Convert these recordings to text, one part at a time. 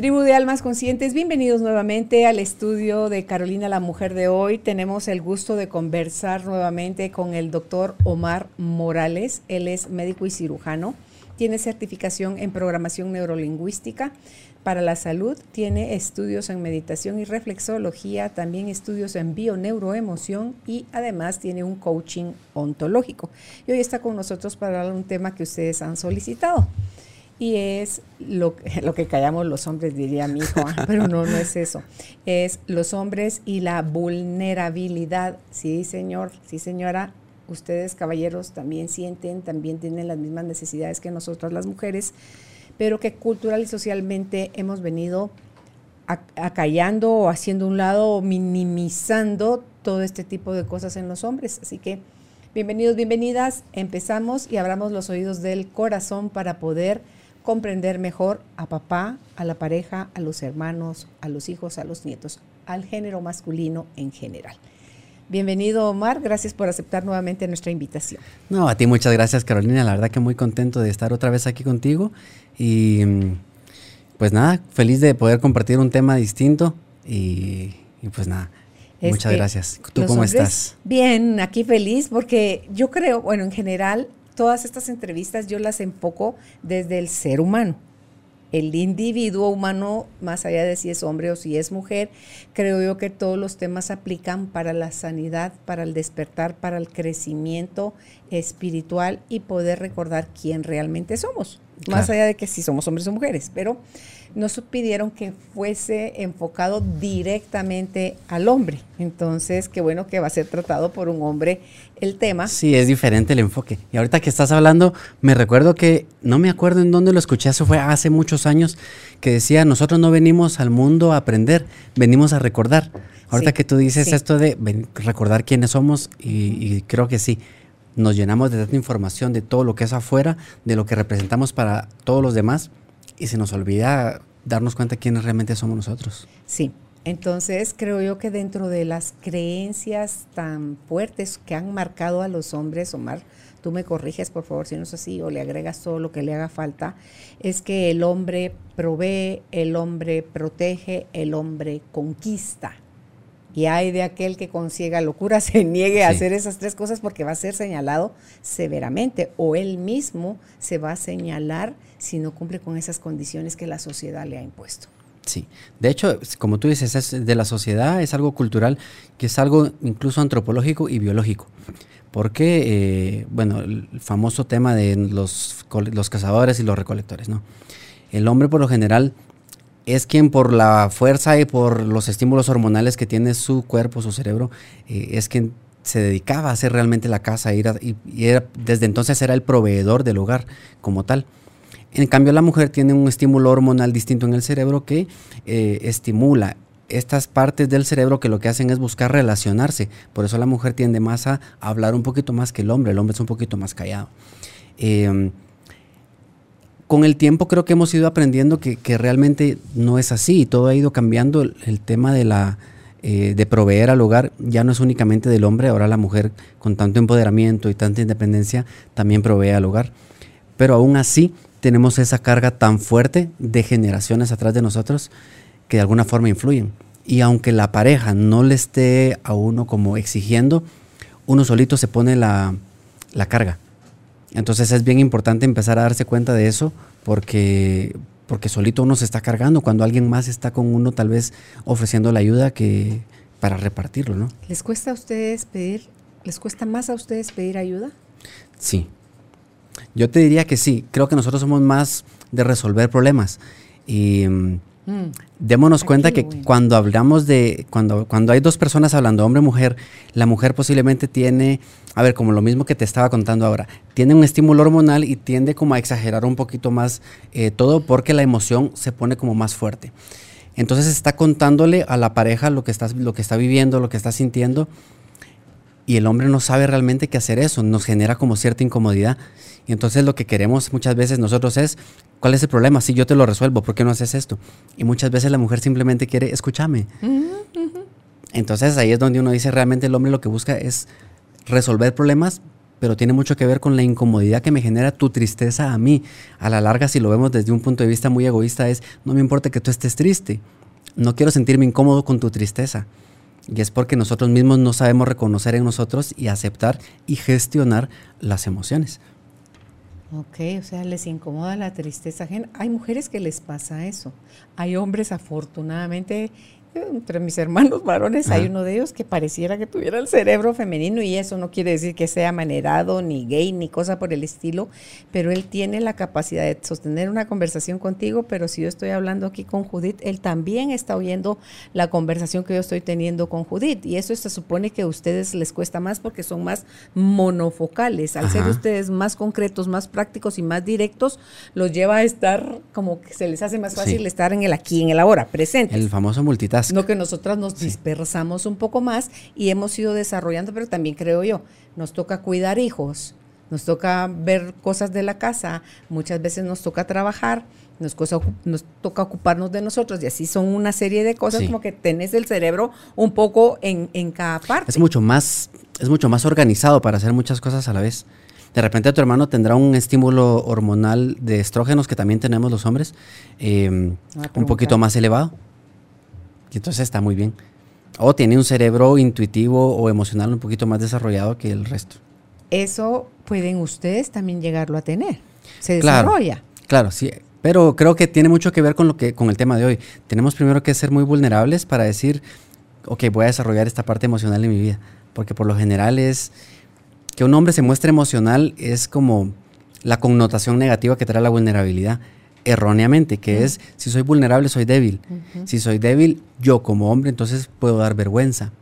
Tribu de Almas Conscientes, bienvenidos nuevamente al estudio de Carolina la Mujer de hoy. Tenemos el gusto de conversar nuevamente con el doctor Omar Morales. Él es médico y cirujano. Tiene certificación en programación neurolingüística para la salud. Tiene estudios en meditación y reflexología, también estudios en bioneuroemoción y además tiene un coaching ontológico. Y hoy está con nosotros para hablar de un tema que ustedes han solicitado y es lo, lo, que callamos los hombres, diría mi hijo, ah, pero no, no es eso. Es los hombres y la vulnerabilidad. Sí, señor, sí, señora, ustedes caballeros también sienten, también tienen las mismas necesidades que nosotras las mujeres, pero que cultural y socialmente hemos venido acallando o haciendo un lado o minimizando todo este tipo de cosas en los hombres. Así que bienvenidos, bienvenidas, empezamos y abramos los oídos del corazón para poder comprender mejor a papá, a la pareja, a los hermanos, a los hijos, a los nietos, al género masculino en general. Bienvenido Omar, gracias por aceptar nuevamente nuestra invitación. No, a ti muchas gracias Carolina, la verdad que muy contento de estar otra vez aquí contigo y mm, pues nada, feliz de poder compartir un tema distinto y, pues nada. muchas gracias. ¿Tú cómo estás? Bien, aquí feliz porque yo creo, bueno, en general todas estas entrevistas yo las enfoco desde el ser humano. El individuo humano, más allá de si es hombre o si es mujer, creo yo que todos los temas aplican para la sanidad, para el despertar, para el crecimiento espiritual y poder recordar quién realmente somos. Más allá de que si somos hombres o mujeres, pero nos pidieron que fuese enfocado directamente al hombre. Entonces, qué bueno que va a ser tratado por un hombre el tema. Sí, es diferente el enfoque. Y ahorita que estás hablando, me recuerdo que, no me acuerdo en dónde lo escuché, eso fue hace muchos años, que decía, nosotros no venimos al mundo a aprender, venimos a recordar. Ahorita que tú dices esto de recordar quiénes somos, y creo que sí, nos llenamos de tanta información de todo lo que es afuera, de lo que representamos para todos los demás, y se nos olvida darnos cuenta quiénes realmente somos nosotros. Sí, entonces creo yo que dentro de las creencias tan fuertes que han marcado a los hombres, Omar, tú me corriges por favor si no es así o le agregas todo lo que le haga falta, es que el hombre provee, el hombre protege, el hombre conquista. Y hay de aquel que con ciega locura se niegue a hacer esas tres cosas porque va a ser señalado severamente o él mismo se va a señalar si no cumple con esas condiciones que la sociedad le ha impuesto. Sí, de hecho, como tú dices, es de la sociedad, es algo cultural, que es algo incluso antropológico y biológico. Porque, eh, bueno, el famoso tema de los, los cazadores y los recolectores, ¿no? El hombre por lo general es quien por la fuerza y por los estímulos hormonales que tiene su cuerpo, su cerebro, eh, es quien se dedicaba a hacer realmente la casa y, era, desde entonces era el proveedor del hogar como tal. En cambio, la mujer tiene un estímulo hormonal distinto en el cerebro que eh, estimula estas partes del cerebro que lo que hacen es buscar relacionarse. Por eso la mujer tiende más a hablar un poquito más que el hombre. El hombre es un poquito más callado. Em, con el tiempo creo que hemos ido aprendiendo que, realmente no es así. Todo ha ido cambiando. El, tema de la eh, de proveer al hogar ya no es únicamente del hombre. Ahora la mujer con tanto empoderamiento y tanta independencia también provee al hogar. Pero aún así tenemos esa carga tan fuerte de generaciones atrás de nosotros que de alguna forma influyen. Y aunque la pareja no le esté a uno como exigiendo, uno solito se pone la, carga. Entonces es bien importante empezar a darse cuenta de eso porque, porque solito uno se está cargando cuando alguien más está con uno tal vez ofreciendo la ayuda que para repartirlo, ¿no? ¿Les cuesta a ustedes pedir, les cuesta más a ustedes pedir ayuda? Sí, yo te diría que sí, creo que nosotros somos más de resolver problemas. Y mm, démonos cuenta que cuando hablamos de, cuando, cuando hay dos personas hablando, hombre mujer, la mujer posiblemente tiene, a ver, como lo mismo que te estaba contando ahora, tiene un estímulo hormonal y tiende como a exagerar un poquito más eh, todo porque la emoción se pone como más fuerte. Entonces está contándole a la pareja lo que, está, lo que está viviendo, lo que está sintiendo Y el hombre no sabe realmente qué hacer eso, nos genera como cierta incomodidad. Y entonces lo que queremos muchas veces nosotros es, ¿cuál es el problema? Si yo te lo resuelvo, ¿por qué no haces esto? Y muchas veces la mujer simplemente quiere, escúchame. Entonces ahí es donde uno dice, realmente el hombre lo que busca es resolver problemas, pero tiene mucho que ver con la incomodidad que me genera tu tristeza a mí. A la larga, si lo vemos desde un punto de vista muy egoísta, es, no me importa que tú estés triste, no quiero sentirme incómodo con tu tristeza. Y es porque nosotros mismos no sabemos reconocer en nosotros y aceptar y gestionar las emociones. Ok, o sea, les incomoda la tristeza ajena. Hay mujeres que les pasa eso. Hay hombres, afortunadamente, entre mis hermanos varones hay uno de ellos que pareciera que tuviera el cerebro femenino y eso no quiere decir que sea manerado, ni gay, ni cosa por el estilo, pero él tiene la capacidad de sostener una conversación contigo, pero si yo estoy hablando aquí con Judith, él también está oyendo la conversación que yo estoy teniendo con Judith y eso se supone que a ustedes les cuesta más porque son más monofocales, al ser ustedes más concretos, más prácticos y más directos, los lleva a estar como que se les hace más fácil estar en el aquí, en el ahora, presente. El famoso no que nosotras nos dispersamos un poco más y hemos ido desarrollando, pero también creo yo, nos toca cuidar hijos, nos toca ver cosas de la casa, muchas veces nos toca trabajar, nos, nos toca ocuparnos de nosotros y así son una serie de cosas como que tenés el cerebro un poco en, en, cada parte. Es mucho más, es mucho más organizado para hacer muchas cosas a la vez. De repente tu hermano tendrá un estímulo hormonal de estrógenos que también tenemos los hombres, eh, un poquito más elevado. Y entonces está muy bien. O tiene un cerebro intuitivo o emocional un poquito más desarrollado que el resto. Eso pueden ustedes también llegarlo a tener. Se desarrolla. Claro, sí. Pero creo que tiene mucho que ver con lo que con el tema de hoy. Tenemos primero que ser muy vulnerables para decir, ok, voy a desarrollar esta parte emocional en mi vida. Porque por lo general es que un hombre se muestre emocional es como la connotación negativa que trae la vulnerabilidad erróneamente, que es, si soy vulnerable, soy débil. Si soy débil, yo como hombre, entonces puedo dar vergüenza.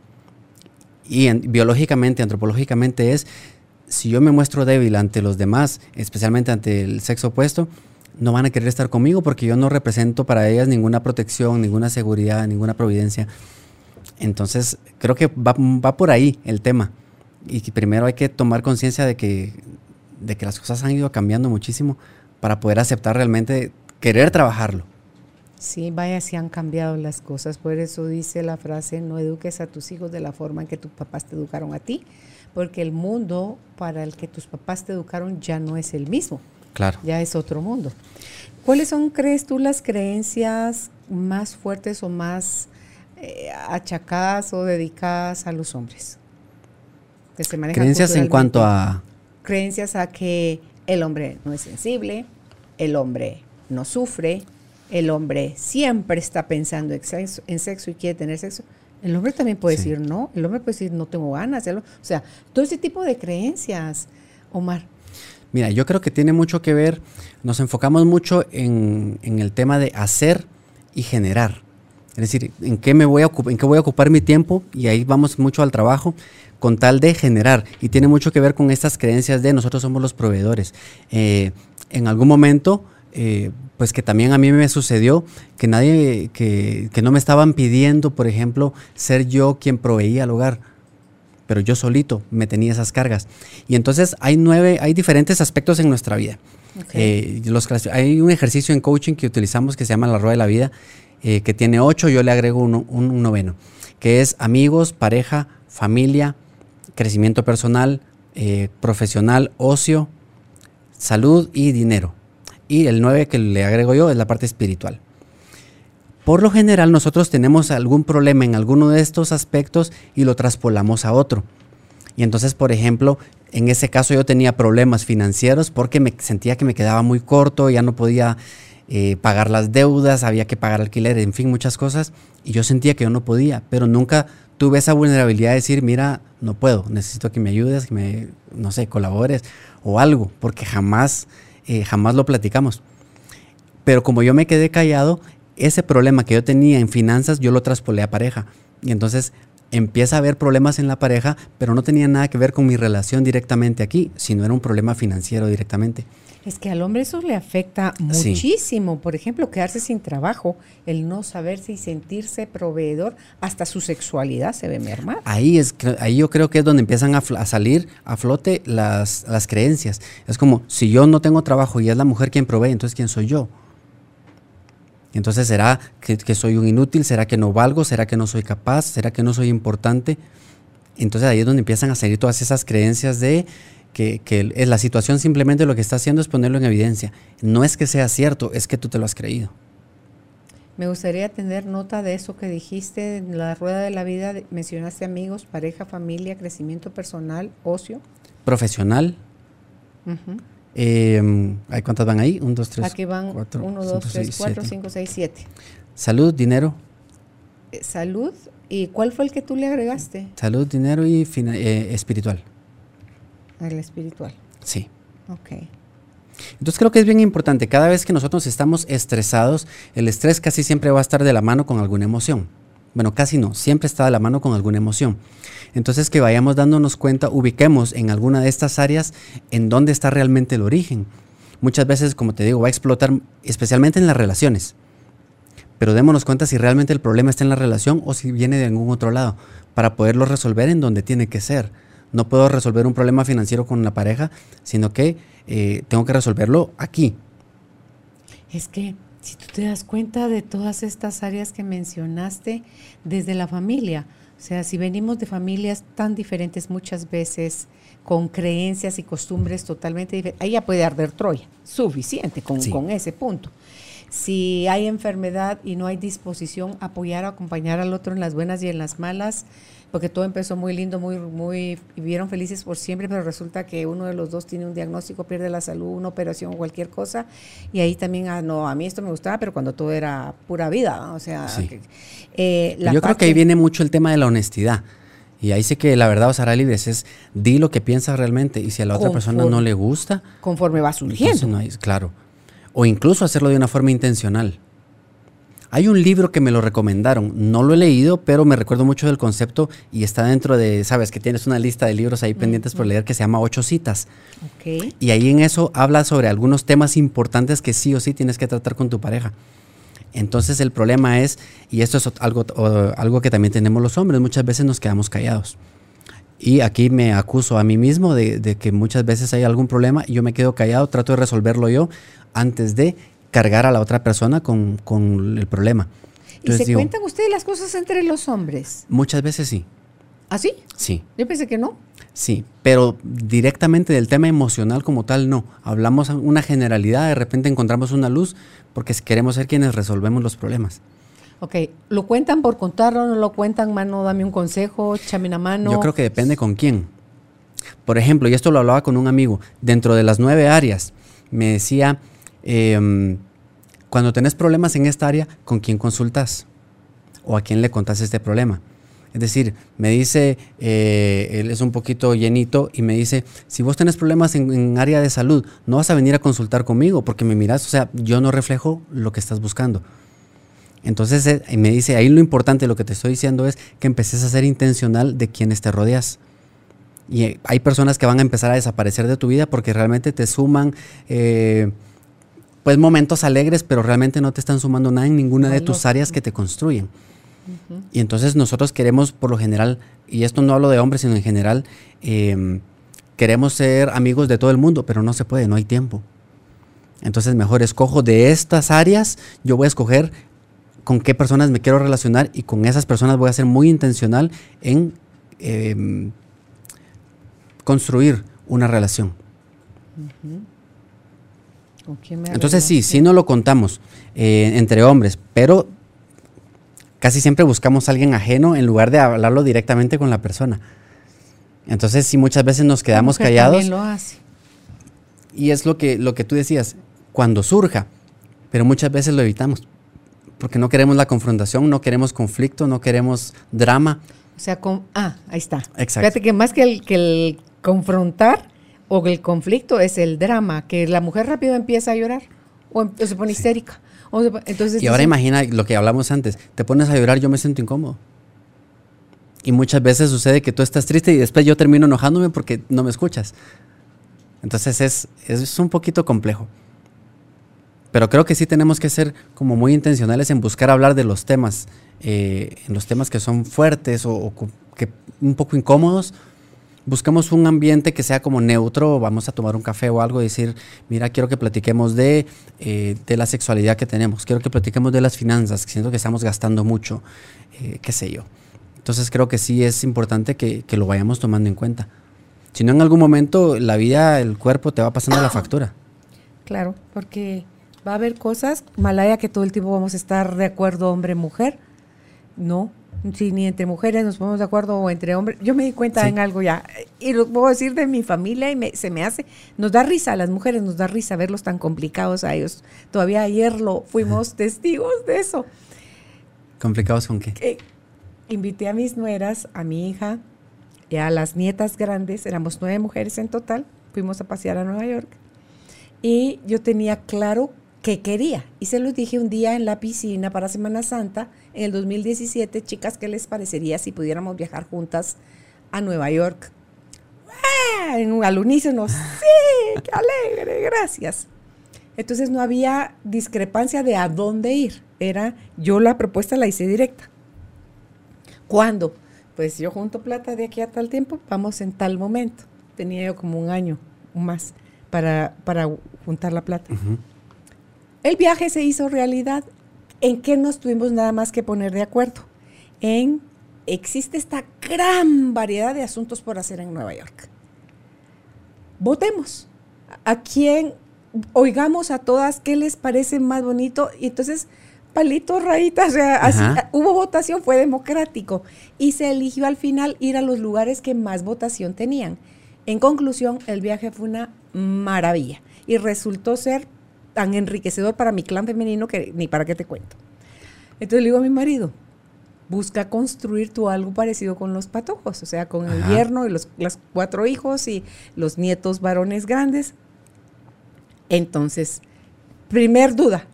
Y biológicamente, antropológicamente es, si yo me muestro débil ante los demás, especialmente ante el sexo opuesto, no van a querer estar conmigo porque yo no represento para ellas ninguna protección, ninguna seguridad, ninguna providencia. Entonces, creo que va, va por ahí el tema. Y que primero hay que tomar conciencia de que, de que las cosas han ido cambiando muchísimo para poder aceptar realmente, querer trabajarlo. Sí, vaya, si han cambiado las cosas. Por eso dice la frase, no eduques a tus hijos de la forma en que tus papás te educaron a ti, porque el mundo para el que tus papás te educaron ya no es el mismo. Claro. Ya es otro mundo. ¿Cuáles son, crees tú, las creencias más fuertes o más eh, achacadas o dedicadas a los hombres? Que se manejan creencias en cuanto a... Creencias a que el hombre no es sensible, el hombre no sufre, el hombre siempre está pensando en sexo, y quiere tener sexo. El hombre también puede decir no, el hombre puede decir no tengo ganas. O sea, todo ese tipo de creencias, Omar. Mira, yo creo que tiene mucho que ver, nos enfocamos mucho en, en el tema de hacer y generar. Es decir, ¿en qué, me voy a, ¿en qué voy a ocupar mi tiempo? Y ahí vamos mucho al trabajo con tal de generar. Y tiene mucho que ver con estas creencias de nosotros somos los proveedores. Eh, en algún momento, eh, pues que también a mí me sucedió que nadie, que, que, no me estaban pidiendo, por ejemplo, ser yo quien proveía al hogar. Pero yo solito me tenía esas cargas. Y entonces hay nueve, hay diferentes aspectos en nuestra vida. Eh, los, hay un ejercicio en coaching que utilizamos que se llama la rueda de la vida, que tiene ocho, yo le agrego un noveno, que es amigos, pareja, familia, crecimiento personal, eh, profesional, ocio, salud y dinero. Y el 9 que le agrego yo es la parte espiritual. Por lo general nosotros tenemos algún problema en alguno de estos aspectos y lo traspolamos a otro. Y entonces, por ejemplo, en ese caso yo tenía problemas financieros porque me sentía que me quedaba muy corto, ya no podía eh, pagar las deudas, había que pagar alquiler, en fin, muchas cosas. Y yo sentía que yo no podía, pero nunca tuve esa vulnerabilidad de decir, mira, no puedo, necesito que me ayudes, que me, no sé, colabores o algo, porque jamás, eh, jamás lo platicamos. Pero como yo me quedé callado, ese problema que yo tenía en finanzas, yo lo traspolé a pareja. Y entonces empieza a haber problemas en la pareja, pero no tenía nada que ver con mi relación directamente aquí, sino era un problema financiero directamente. Es que al hombre eso le afecta muchísimo. Por ejemplo, quedarse sin trabajo, el no saberse y sentirse proveedor, hasta su sexualidad se ve mermada. Ahí, es, ahí yo creo que es donde empiezan a, salir a flote las, las creencias. Es como, si yo no tengo trabajo y es la mujer quien provee, entonces ¿quién soy yo? Entonces, ¿será que, que, soy un inútil? ¿Será que no valgo? ¿Será que no soy capaz? ¿Será que no soy importante? Entonces ahí es donde empiezan a salir todas esas creencias de que, que la situación simplemente lo que está haciendo es ponerlo en evidencia. No es que sea cierto, es que tú te lo has creído. Me gustaría tener nota de eso que dijiste en la rueda de la vida. Mencionaste amigos, pareja, familia, crecimiento personal, ocio. Profesional. Eh, ¿Cuántas van ahí? Un, dos, tres. Aquí van 1, 2, 3, 4, 5, 6, 7. Salud, dinero. Eh, salud. ¿Y cuál fue el que tú le agregaste? Salud, dinero y eh, espiritual. El espiritual. Sí. Ok. Entonces creo que es bien importante, cada vez que nosotros estamos estresados, el estrés casi siempre va a estar de la mano con alguna emoción. Bueno, casi no, siempre está de la mano con alguna emoción. Entonces que vayamos dándonos cuenta, ubiquemos en alguna de estas áreas en dónde está realmente el origen. Muchas veces, como te digo, va a explotar especialmente en las relaciones. Pero démonos cuenta si realmente el problema está en la relación o si viene de algún otro lado, para poderlo resolver en donde tiene que ser. No puedo resolver un problema financiero con la pareja, sino que eh, tengo que resolverlo aquí. Es que si tú te das cuenta de todas estas áreas que mencionaste desde la familia, o sea, si venimos de familias tan diferentes muchas veces, con creencias y costumbres totalmente diferentes, ahí ya puede arder Troya, suficiente con, con ese punto. Si hay enfermedad y no hay disposición a apoyar, a acompañar al otro en las buenas y en las malas, porque todo empezó muy lindo, muy, muy, vivieron felices por siempre, pero resulta que uno de los dos tiene un diagnóstico, pierde la salud, una operación, cualquier cosa, y ahí también, ah, no, a mí esto me gustaba, pero cuando todo era pura vida, o sea... Eh, Yo creo que ahí viene mucho el tema de la honestidad. Y ahí sí que la verdad os hará libres, es di lo que piensas realmente y si a la otra persona no le gusta... Conforme va surgiendo. No claro. O incluso hacerlo de una forma intencional. Hay un libro que me lo recomendaron, no lo he leído, pero me recuerdo mucho del concepto y está dentro de, sabes, que tienes una lista de libros ahí pendientes por leer que se llama Ocho Citas. Y ahí en eso habla sobre algunos temas importantes que sí o sí tienes que tratar con tu pareja. Entonces el problema es, y esto es algo, algo que también tenemos los hombres, muchas veces nos quedamos callados. Y aquí me acuso a mí mismo de, de, que muchas veces hay algún problema y yo me quedo callado, trato de resolverlo yo antes de cargar a la otra persona con, el problema. ¿Y se cuentan ustedes las cosas entre los hombres? Muchas veces sí. ¿Ah, sí? Sí. Yo pensé que no. Sí, pero directamente del tema emocional como tal no. Hablamos una generalidad, de repente encontramos una luz porque queremos ser quienes resolvemos los problemas. Ok, ¿lo cuentan por contarlo? ¿No lo cuentan, mano? Dame un consejo, chame una mano. Yo creo que depende con quién. Por ejemplo, y esto lo hablaba con un amigo, dentro de las nueve áreas, me decía, Em, cuando tenés problemas en esta área, ¿con quién consultas? ¿O a quién le contás este problema? Es decir, me dice, eh, él es un poquito llenito y me dice, si vos tenés problemas en, área de salud, no vas a venir a consultar conmigo porque me miras, o sea, yo no reflejo lo que estás buscando. Entonces eh, me dice, ahí lo importante, lo que te estoy diciendo es que empeces a ser intencional de quienes te rodeas. Y eh, hay personas que van a empezar a desaparecer de tu vida porque realmente te suman pues momentos alegres, pero realmente no te están sumando nada en ninguna de tus áreas que te construyen. Y entonces nosotros queremos, por lo general, y esto no hablo de hombres, sino en general, em, queremos ser amigos de todo el mundo, pero no se puede, no hay tiempo. Entonces mejor escojo de estas áreas, yo voy a escoger con qué personas me quiero relacionar y con esas personas voy a ser muy intencional en em, construir una relación. Entonces sí, sí no lo contamos eh, entre hombres, pero casi siempre buscamos a alguien ajeno en lugar de hablarlo directamente con la persona. Entonces sí muchas veces nos quedamos callados. Lo hace. Y es lo que, lo que tú decías, cuando surja, pero muchas veces lo evitamos, porque no queremos la confrontación, no queremos conflicto, no queremos drama. O sea, con, ah, ahí está. Exacto. Fíjate que más que el, que el confrontar, o el conflicto es el drama, que la mujer rápido empieza a llorar o, em, se pone histérica. entonces y ahora imagina lo que hablamos antes, te pones a llorar, yo me siento incómodo. Y muchas veces sucede que tú estás triste y después yo termino enojándome porque no me escuchas. Entonces es, es un poquito complejo. Pero creo que sí tenemos que ser como muy intencionales en buscar hablar de los temas, eh, en los temas que son fuertes o, que un poco incómodos. Buscamos un ambiente que sea como neutro, vamos a tomar un café o algo y decir, mira, quiero que platiquemos de, eh, de la sexualidad que tenemos, quiero que platiquemos de las finanzas, que siento que estamos gastando mucho, eh, qué sé yo. Entonces creo que sí es importante que, que lo vayamos tomando en cuenta. Si no, en algún momento la vida, el cuerpo te va pasando la factura. Claro, porque va a haber cosas, Malaya, que todo el tiempo vamos a estar de acuerdo hombre-mujer. No, si ni entre mujeres nos ponemos de acuerdo o entre hombres. Yo me di cuenta en algo ya, y lo puedo decir de mi familia y se me hace, nos da risa a las mujeres, nos da risa verlos tan complicados a ellos. Todavía ayer lo fuimos testigos de eso. ¿Complicados con qué? Invité a mis nueras, a mi hija y a las nietas grandes, éramos nueve mujeres en total, fuimos a pasear a Nueva York. Y yo tenía claro que quería. Y se los dije un día en la piscina para Semana Santa, en el 2017, chicas, ¿qué les parecería si pudiéramos viajar juntas a Nueva York? En un al unísono, sí, qué alegre, gracias. Entonces no había discrepancia de a dónde ir. Era, yo la propuesta la hice directa. ¿Cuándo? Pues yo junto plata de aquí a tal tiempo, vamos en tal momento. Tenía yo como un año o más para, para juntar la plata. El viaje se hizo realidad. ¿En qué nos tuvimos nada más que poner de acuerdo? En existe esta gran variedad de asuntos por hacer en Nueva York. Votemos. ¿A quién? Oigamos a todas qué les parece más bonito. Y entonces, palitos, rayitas, o sea, así, hubo votación, fue democrático. Y se eligió al final ir a los lugares que más votación tenían. En conclusión, el viaje fue una maravilla y resultó ser tan enriquecedor para mi clan femenino que ni para qué te cuento. Entonces le digo a mi marido, busca construir tú algo parecido con los patojos, o sea, con el yerno y los, cuatro hijos y los nietos varones grandes. Entonces, primer duda,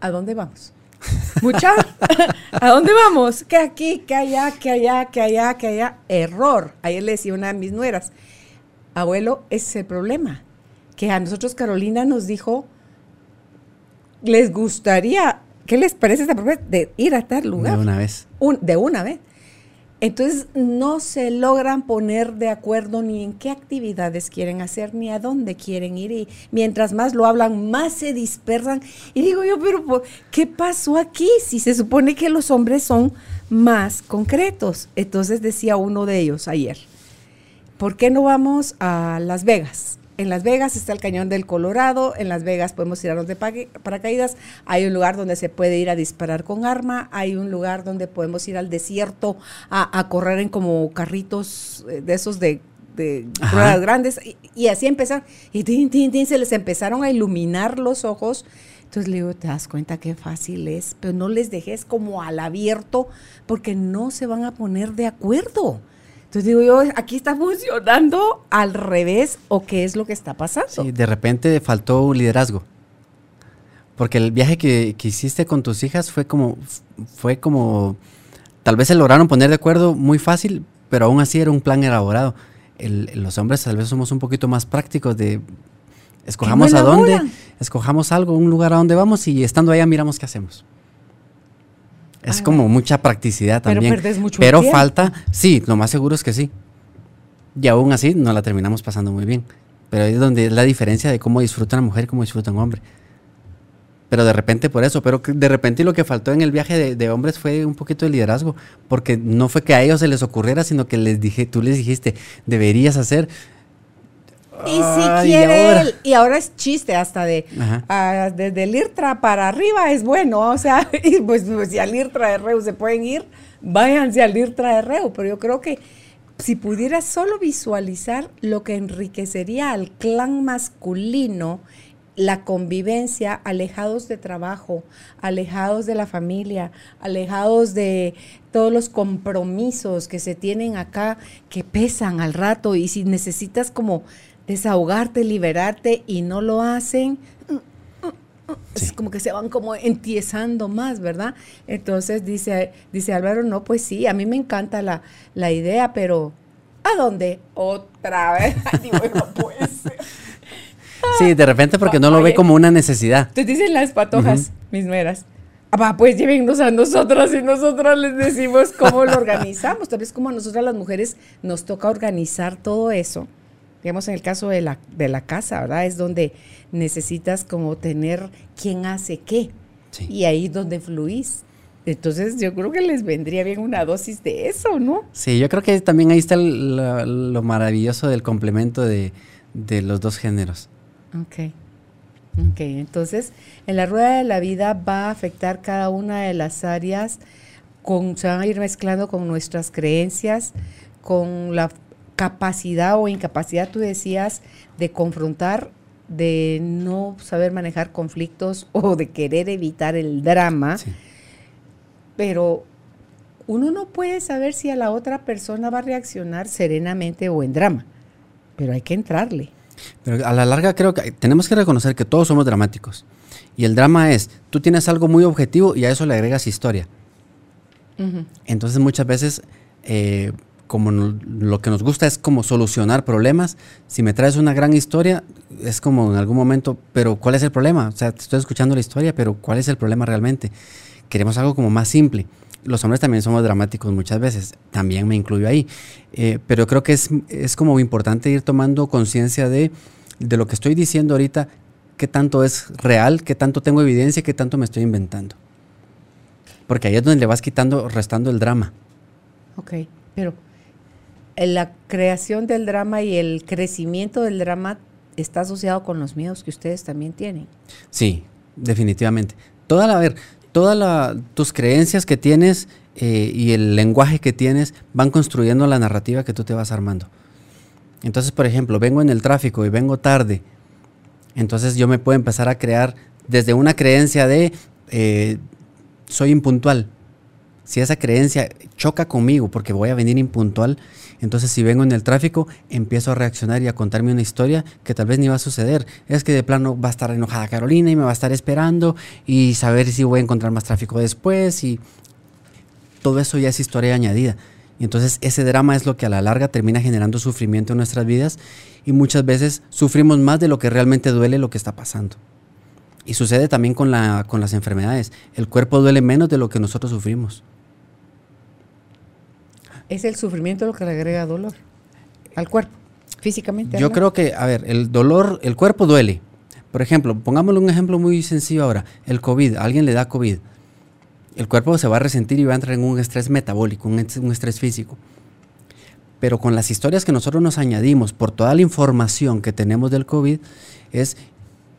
¿a dónde vamos? Mucha, ¿a dónde vamos? Que aquí, que allá, que allá, que allá, que allá. Error. Ayer le decía una de mis nueras, abuelo, ese es el problema. Que a nosotros Carolina nos dijo, les gustaría, ¿qué les parece esta propuesta de ir a tal lugar? De una vez. de una vez. Entonces no se logran poner de acuerdo ni en qué actividades quieren hacer, ni a dónde quieren ir. Y mientras más lo hablan, más se dispersan. Y digo yo, pero ¿qué pasó aquí? Si se supone que los hombres son más concretos. Entonces decía uno de ellos ayer, ¿por qué no vamos a Las Vegas? En Las Vegas está el Cañón del Colorado, en Las Vegas podemos tirarnos de paracaídas, hay un lugar donde se puede ir a disparar con arma, hay un lugar donde podemos ir al desierto a, correr en como carritos eh, de esos de, de ruedas grandes, y, así empezaron, y se les empezaron a iluminar los ojos. Entonces le digo, te das cuenta qué fácil es, pero no les dejes como al abierto porque no se van a poner de acuerdo. Entonces digo yo, aquí está funcionando al revés o qué es lo que está pasando. Sí, de repente faltó un liderazgo. Porque el viaje que, hiciste con tus hijas fue como, fue como, tal vez se lograron poner de acuerdo muy fácil, pero aún así era un plan elaborado. los hombres tal vez somos un poquito más prácticos de, escojamos a dónde, escojamos algo, un lugar a donde vamos y estando allá miramos qué hacemos. Es como mucha practicidad también. Pero mucho Pero falta, sí, lo más seguro es que sí. Y aún así no la terminamos pasando muy bien. Pero ahí es donde es la diferencia de cómo disfruta una mujer y cómo disfruta un hombre. Pero de repente por eso, pero de repente lo que faltó en el viaje de, hombres fue un poquito de liderazgo, porque no fue que a ellos se les ocurriera, sino que les dije, tú les dijiste, deberías hacer, y si quiere él, y ahora es chiste hasta de, ah, desde el IRTRA para arriba es bueno, o sea, pues, pues, si al IRTRA de Reu se pueden ir, váyanse al IRTRA de Reu, pero yo creo que si pudiera solo visualizar lo que enriquecería al clan masculino, la convivencia, alejados de trabajo, alejados de la familia, alejados de todos los compromisos que se tienen acá, que pesan al rato, y si necesitas como desahogarte, liberarte y no lo hacen, es como que se van como entiezando más, ¿verdad? Entonces dice, dice Álvaro, no, pues sí, a mí me encanta la, la idea, pero ¿a dónde? Otra vez. Digo, no puede ser. Sí, de repente porque no lo ve como una necesidad. Te dicen las patojas, mis nueras. Ah, pues llévennos a nosotras y nosotras les decimos cómo lo organizamos. Tal vez como a nosotras las mujeres nos toca organizar todo eso. Digamos, en el caso de la, de la casa, ¿verdad? Es donde necesitas como tener quién hace qué. Y ahí es donde fluís. Entonces yo creo que les vendría bien una dosis de eso, ¿no? Sí, yo creo que también ahí está lo, maravilloso del complemento de, de los dos géneros. Ok. Ok, entonces en la rueda de la vida va a afectar cada una de las áreas, con, se van a ir mezclando con nuestras creencias, con la capacidad o incapacidad, tú decías, de confrontar, de no saber manejar conflictos o de querer evitar el drama. Pero uno no puede saber si a la otra persona va a reaccionar serenamente o en drama, pero hay que entrarle. Pero a la larga creo que tenemos que reconocer que todos somos dramáticos. Y el drama es, tú tienes algo muy objetivo y a eso le agregas historia. Entonces muchas veces, eh, como lo que nos gusta es como solucionar problemas, si me traes una gran historia, es como en algún momento, pero ¿cuál es el problema? O sea, te estoy escuchando la historia, pero ¿cuál es el problema realmente? Queremos algo como más simple los hombres también somos dramáticos muchas veces, también me incluyo ahí, eh, pero creo que es, es como importante ir tomando conciencia de, de lo que estoy diciendo ahorita, qué tanto es real, qué tanto tengo evidencia, qué tanto me estoy inventando. Porque ahí es donde le vas quitando, restando el drama. Ok, pero la creación del drama y el crecimiento del drama está asociado con los miedos que ustedes también tienen. Sí, definitivamente. Toda la, ver, todas tus creencias que tienes eh, y el lenguaje que tienes van construyendo la narrativa que tú te vas armando. Entonces, por ejemplo, vengo en el tráfico y vengo tarde. Entonces yo me puedo empezar a crear desde una creencia de eh, soy impuntual. Si esa creencia choca conmigo porque voy a venir impuntual, entonces si vengo en el tráfico, empiezo a reaccionar y a contarme una historia que tal vez ni va a suceder. Es que de plano va a estar enojada Carolina y me va a estar esperando y saber si voy a encontrar más tráfico después y todo eso ya es historia añadida. Y entonces ese drama es lo que a la larga termina generando sufrimiento en nuestras vidas y muchas veces sufrimos más de lo que realmente duele lo que está pasando. Y sucede también con, la, con las enfermedades. El cuerpo duele menos de lo que nosotros sufrimos es el sufrimiento lo que le agrega dolor al cuerpo, físicamente. Yo creo que, a ver, el dolor, el cuerpo duele. Por ejemplo, pongámosle un ejemplo muy sencillo ahora, el COVID, alguien le da COVID. El cuerpo se va a resentir y va a entrar en un estrés metabólico, un, estrés físico. Pero con las historias que nosotros nos añadimos por toda la información que tenemos del COVID, es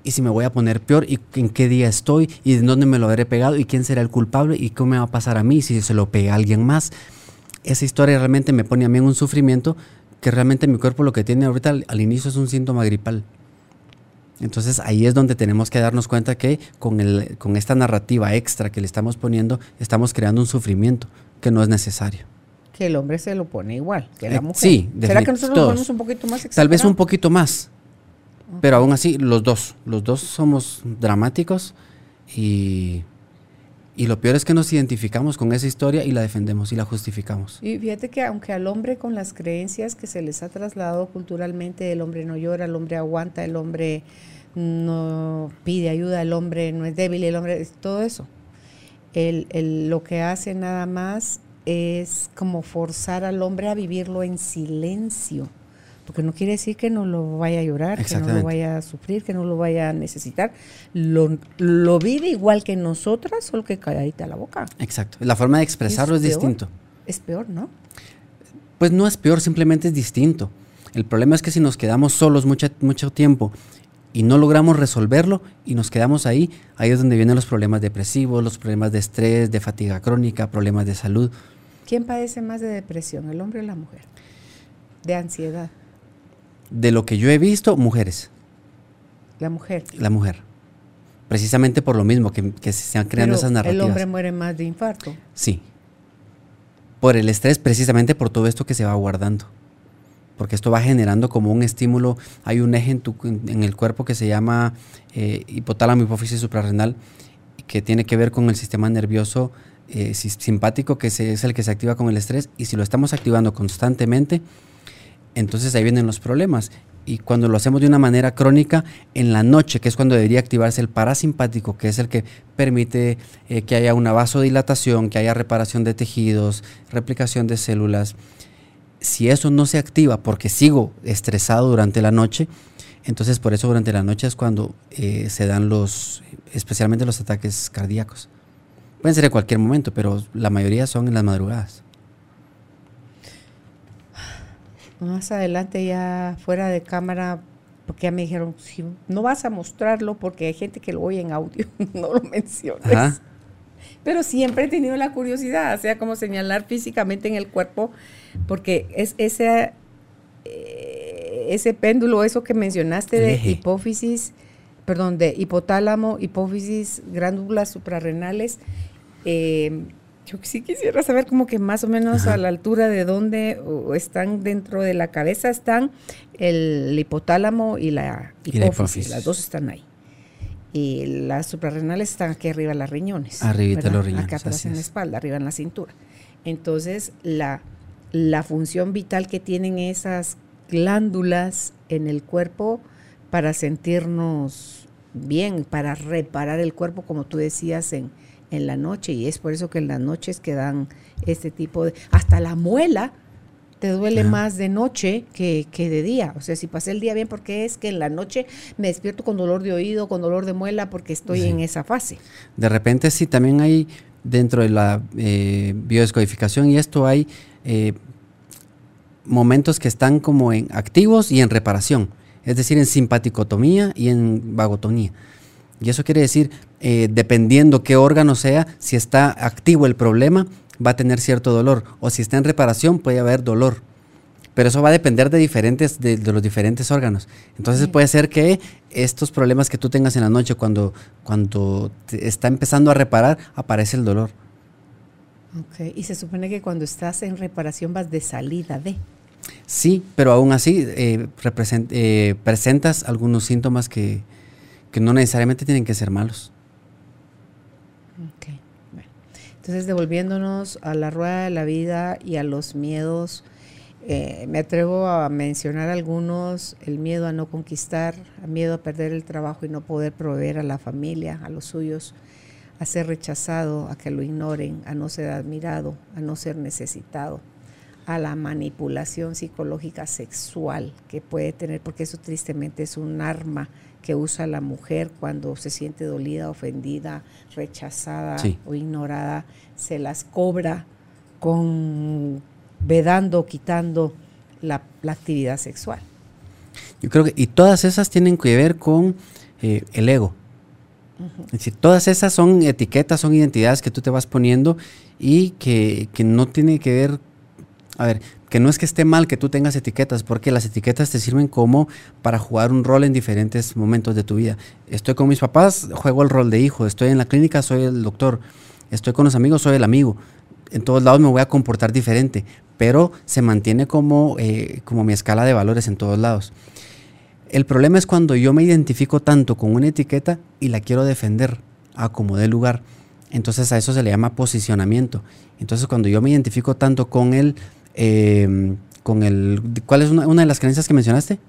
y si me voy a poner peor y en qué día estoy y en dónde me lo habré pegado y quién será el culpable y qué me va a pasar a mí si se lo pega a alguien más esa historia realmente me pone a mí en un sufrimiento que realmente mi cuerpo lo que tiene ahorita al, inicio es un síntoma gripal. Entonces ahí es donde tenemos que darnos cuenta que con, el, con esta narrativa extra que le estamos poniendo, estamos creando un sufrimiento que no es necesario. Que el hombre se lo pone igual que la eh, mujer. Sí, ¿Será que nosotros lo ponemos un poquito más Tal vez un poquito más. Pero aún así, los dos, los dos somos dramáticos y y lo peor es que nos identificamos con esa historia y la defendemos y la justificamos. Y fíjate que aunque al hombre con las creencias que se les ha trasladado culturalmente, el hombre no llora, el hombre aguanta, el hombre no pide ayuda, el hombre no es débil, el hombre, todo eso. El, el, lo que hace nada más es como forzar al hombre a vivirlo en silencio porque no quiere decir que no lo vaya a llorar, que no lo vaya a sufrir, que no lo vaya a necesitar. Lo, lo vive igual que nosotras, solo que calladita la boca. Exacto. La forma de expresarlo es, distinto. Es peor, ¿no? Pues no es peor, simplemente es distinto. El problema es que si nos quedamos solos mucho, mucho tiempo y no logramos resolverlo y nos quedamos ahí, ahí es donde vienen los problemas depresivos, los problemas de estrés, de fatiga crónica, problemas de salud. ¿Quién padece más de depresión, el hombre o la mujer? De ansiedad de lo que yo he visto, mujeres. La mujer. La mujer. Precisamente por lo mismo, que, se están creando esas narrativas. El hombre muere más de infarto. Sí. Por el estrés, precisamente por todo esto que se va guardando. porque esto va generando como un estímulo. Hay un eje en, tu, en el cuerpo que se llama eh, hipotálamo hipófisis suprarrenal, que tiene que ver con el sistema nervioso eh, simpático, que es el que se activa con el estrés, y si lo estamos activando constantemente, entonces ahí vienen los problemas. Y cuando lo hacemos de una manera crónica, en la noche, que es cuando debería activarse el parasimpático, que es el que permite eh, que haya una vasodilatación, que haya reparación de tejidos, replicación de células, si eso no se activa porque sigo estresado durante la noche, entonces por eso durante la noche es cuando eh, se dan los, especialmente los ataques cardíacos. Pueden ser en cualquier momento, pero la mayoría son en las madrugadas. Más adelante ya fuera de cámara, porque ya me dijeron, si no vas a mostrarlo porque hay gente que lo oye en audio, no lo menciones. Pero siempre he tenido la curiosidad, o sea, como señalar físicamente en el cuerpo, porque es ese, eh, ese péndulo, eso que mencionaste de hipófisis, perdón, de hipotálamo, hipófisis, glándulas suprarrenales, eh, yo sí quisiera saber como que más o menos a la altura de dónde están dentro de la cabeza están el hipotálamo y la hipófisis, las dos están ahí. Y las suprarrenales están aquí arriba las riñones. Arriba de los riñones. Acá atrás en la espalda, arriba en la cintura. Entonces, la, la función vital que tienen esas glándulas en el cuerpo para sentirnos bien, para reparar el cuerpo, como tú decías, en, en la noche y es por eso que en las noches que dan este tipo de... Hasta la muela te duele más de noche que, de día. O sea, si pasé el día bien, porque es que en la noche me despierto con dolor de oído, con dolor de muela, porque estoy en esa fase. De repente sí, también hay dentro de la eh, biodescodificación y esto hay eh, momentos que están como en activos y en reparación, es decir, en simpaticotomía y en vagotonía. Y eso quiere decir, eh, dependiendo qué órgano sea, si está activo el problema, va a tener cierto dolor. O si está en reparación, puede haber dolor. Pero eso va a depender de, diferentes, de, los diferentes órganos. Entonces puede ser que estos problemas que tú tengas en la noche, cuando, cuando está empezando a reparar, aparece el dolor. Ok, y se supone que cuando estás en reparación vas de salida de. Sí, pero aún así eh, eh, presentas algunos síntomas que, que no necesariamente tienen que ser malos. Okay. Entonces, devolviéndonos a la rueda de la vida y a los miedos, eh, me atrevo a mencionar algunos, el miedo a no conquistar, el miedo a perder el trabajo y no poder proveer a la familia, a los suyos, a ser rechazado, a que lo ignoren, a no ser admirado, a no ser necesitado, a la manipulación psicológica sexual que puede tener, porque eso tristemente es un arma que usa la mujer cuando se siente dolida, ofendida, rechazada o ignorada, se las cobra con vedando, quitando la, actividad sexual. Yo creo que, y todas esas tienen que ver con eh, el ego. Es decir, todas esas son etiquetas, son identidades que tú te vas poniendo y que, que no tiene que ver, a ver, que no es que esté mal que tú tengas etiquetas, porque las etiquetas te sirven como para jugar un rol en diferentes momentos de tu vida. Estoy con mis papás, juego el rol de hijo, estoy en la clínica, soy el doctor, estoy con los amigos, soy el amigo. En todos lados me voy a comportar diferente, pero se mantiene como, eh, como mi escala de valores en todos lados. El problema es cuando yo me identifico tanto con una etiqueta y la quiero defender a como de lugar. Entonces a eso se le llama posicionamiento. Entonces cuando yo me identifico tanto con el eh, con el, ¿Cuál es una, de las creencias que mencionaste?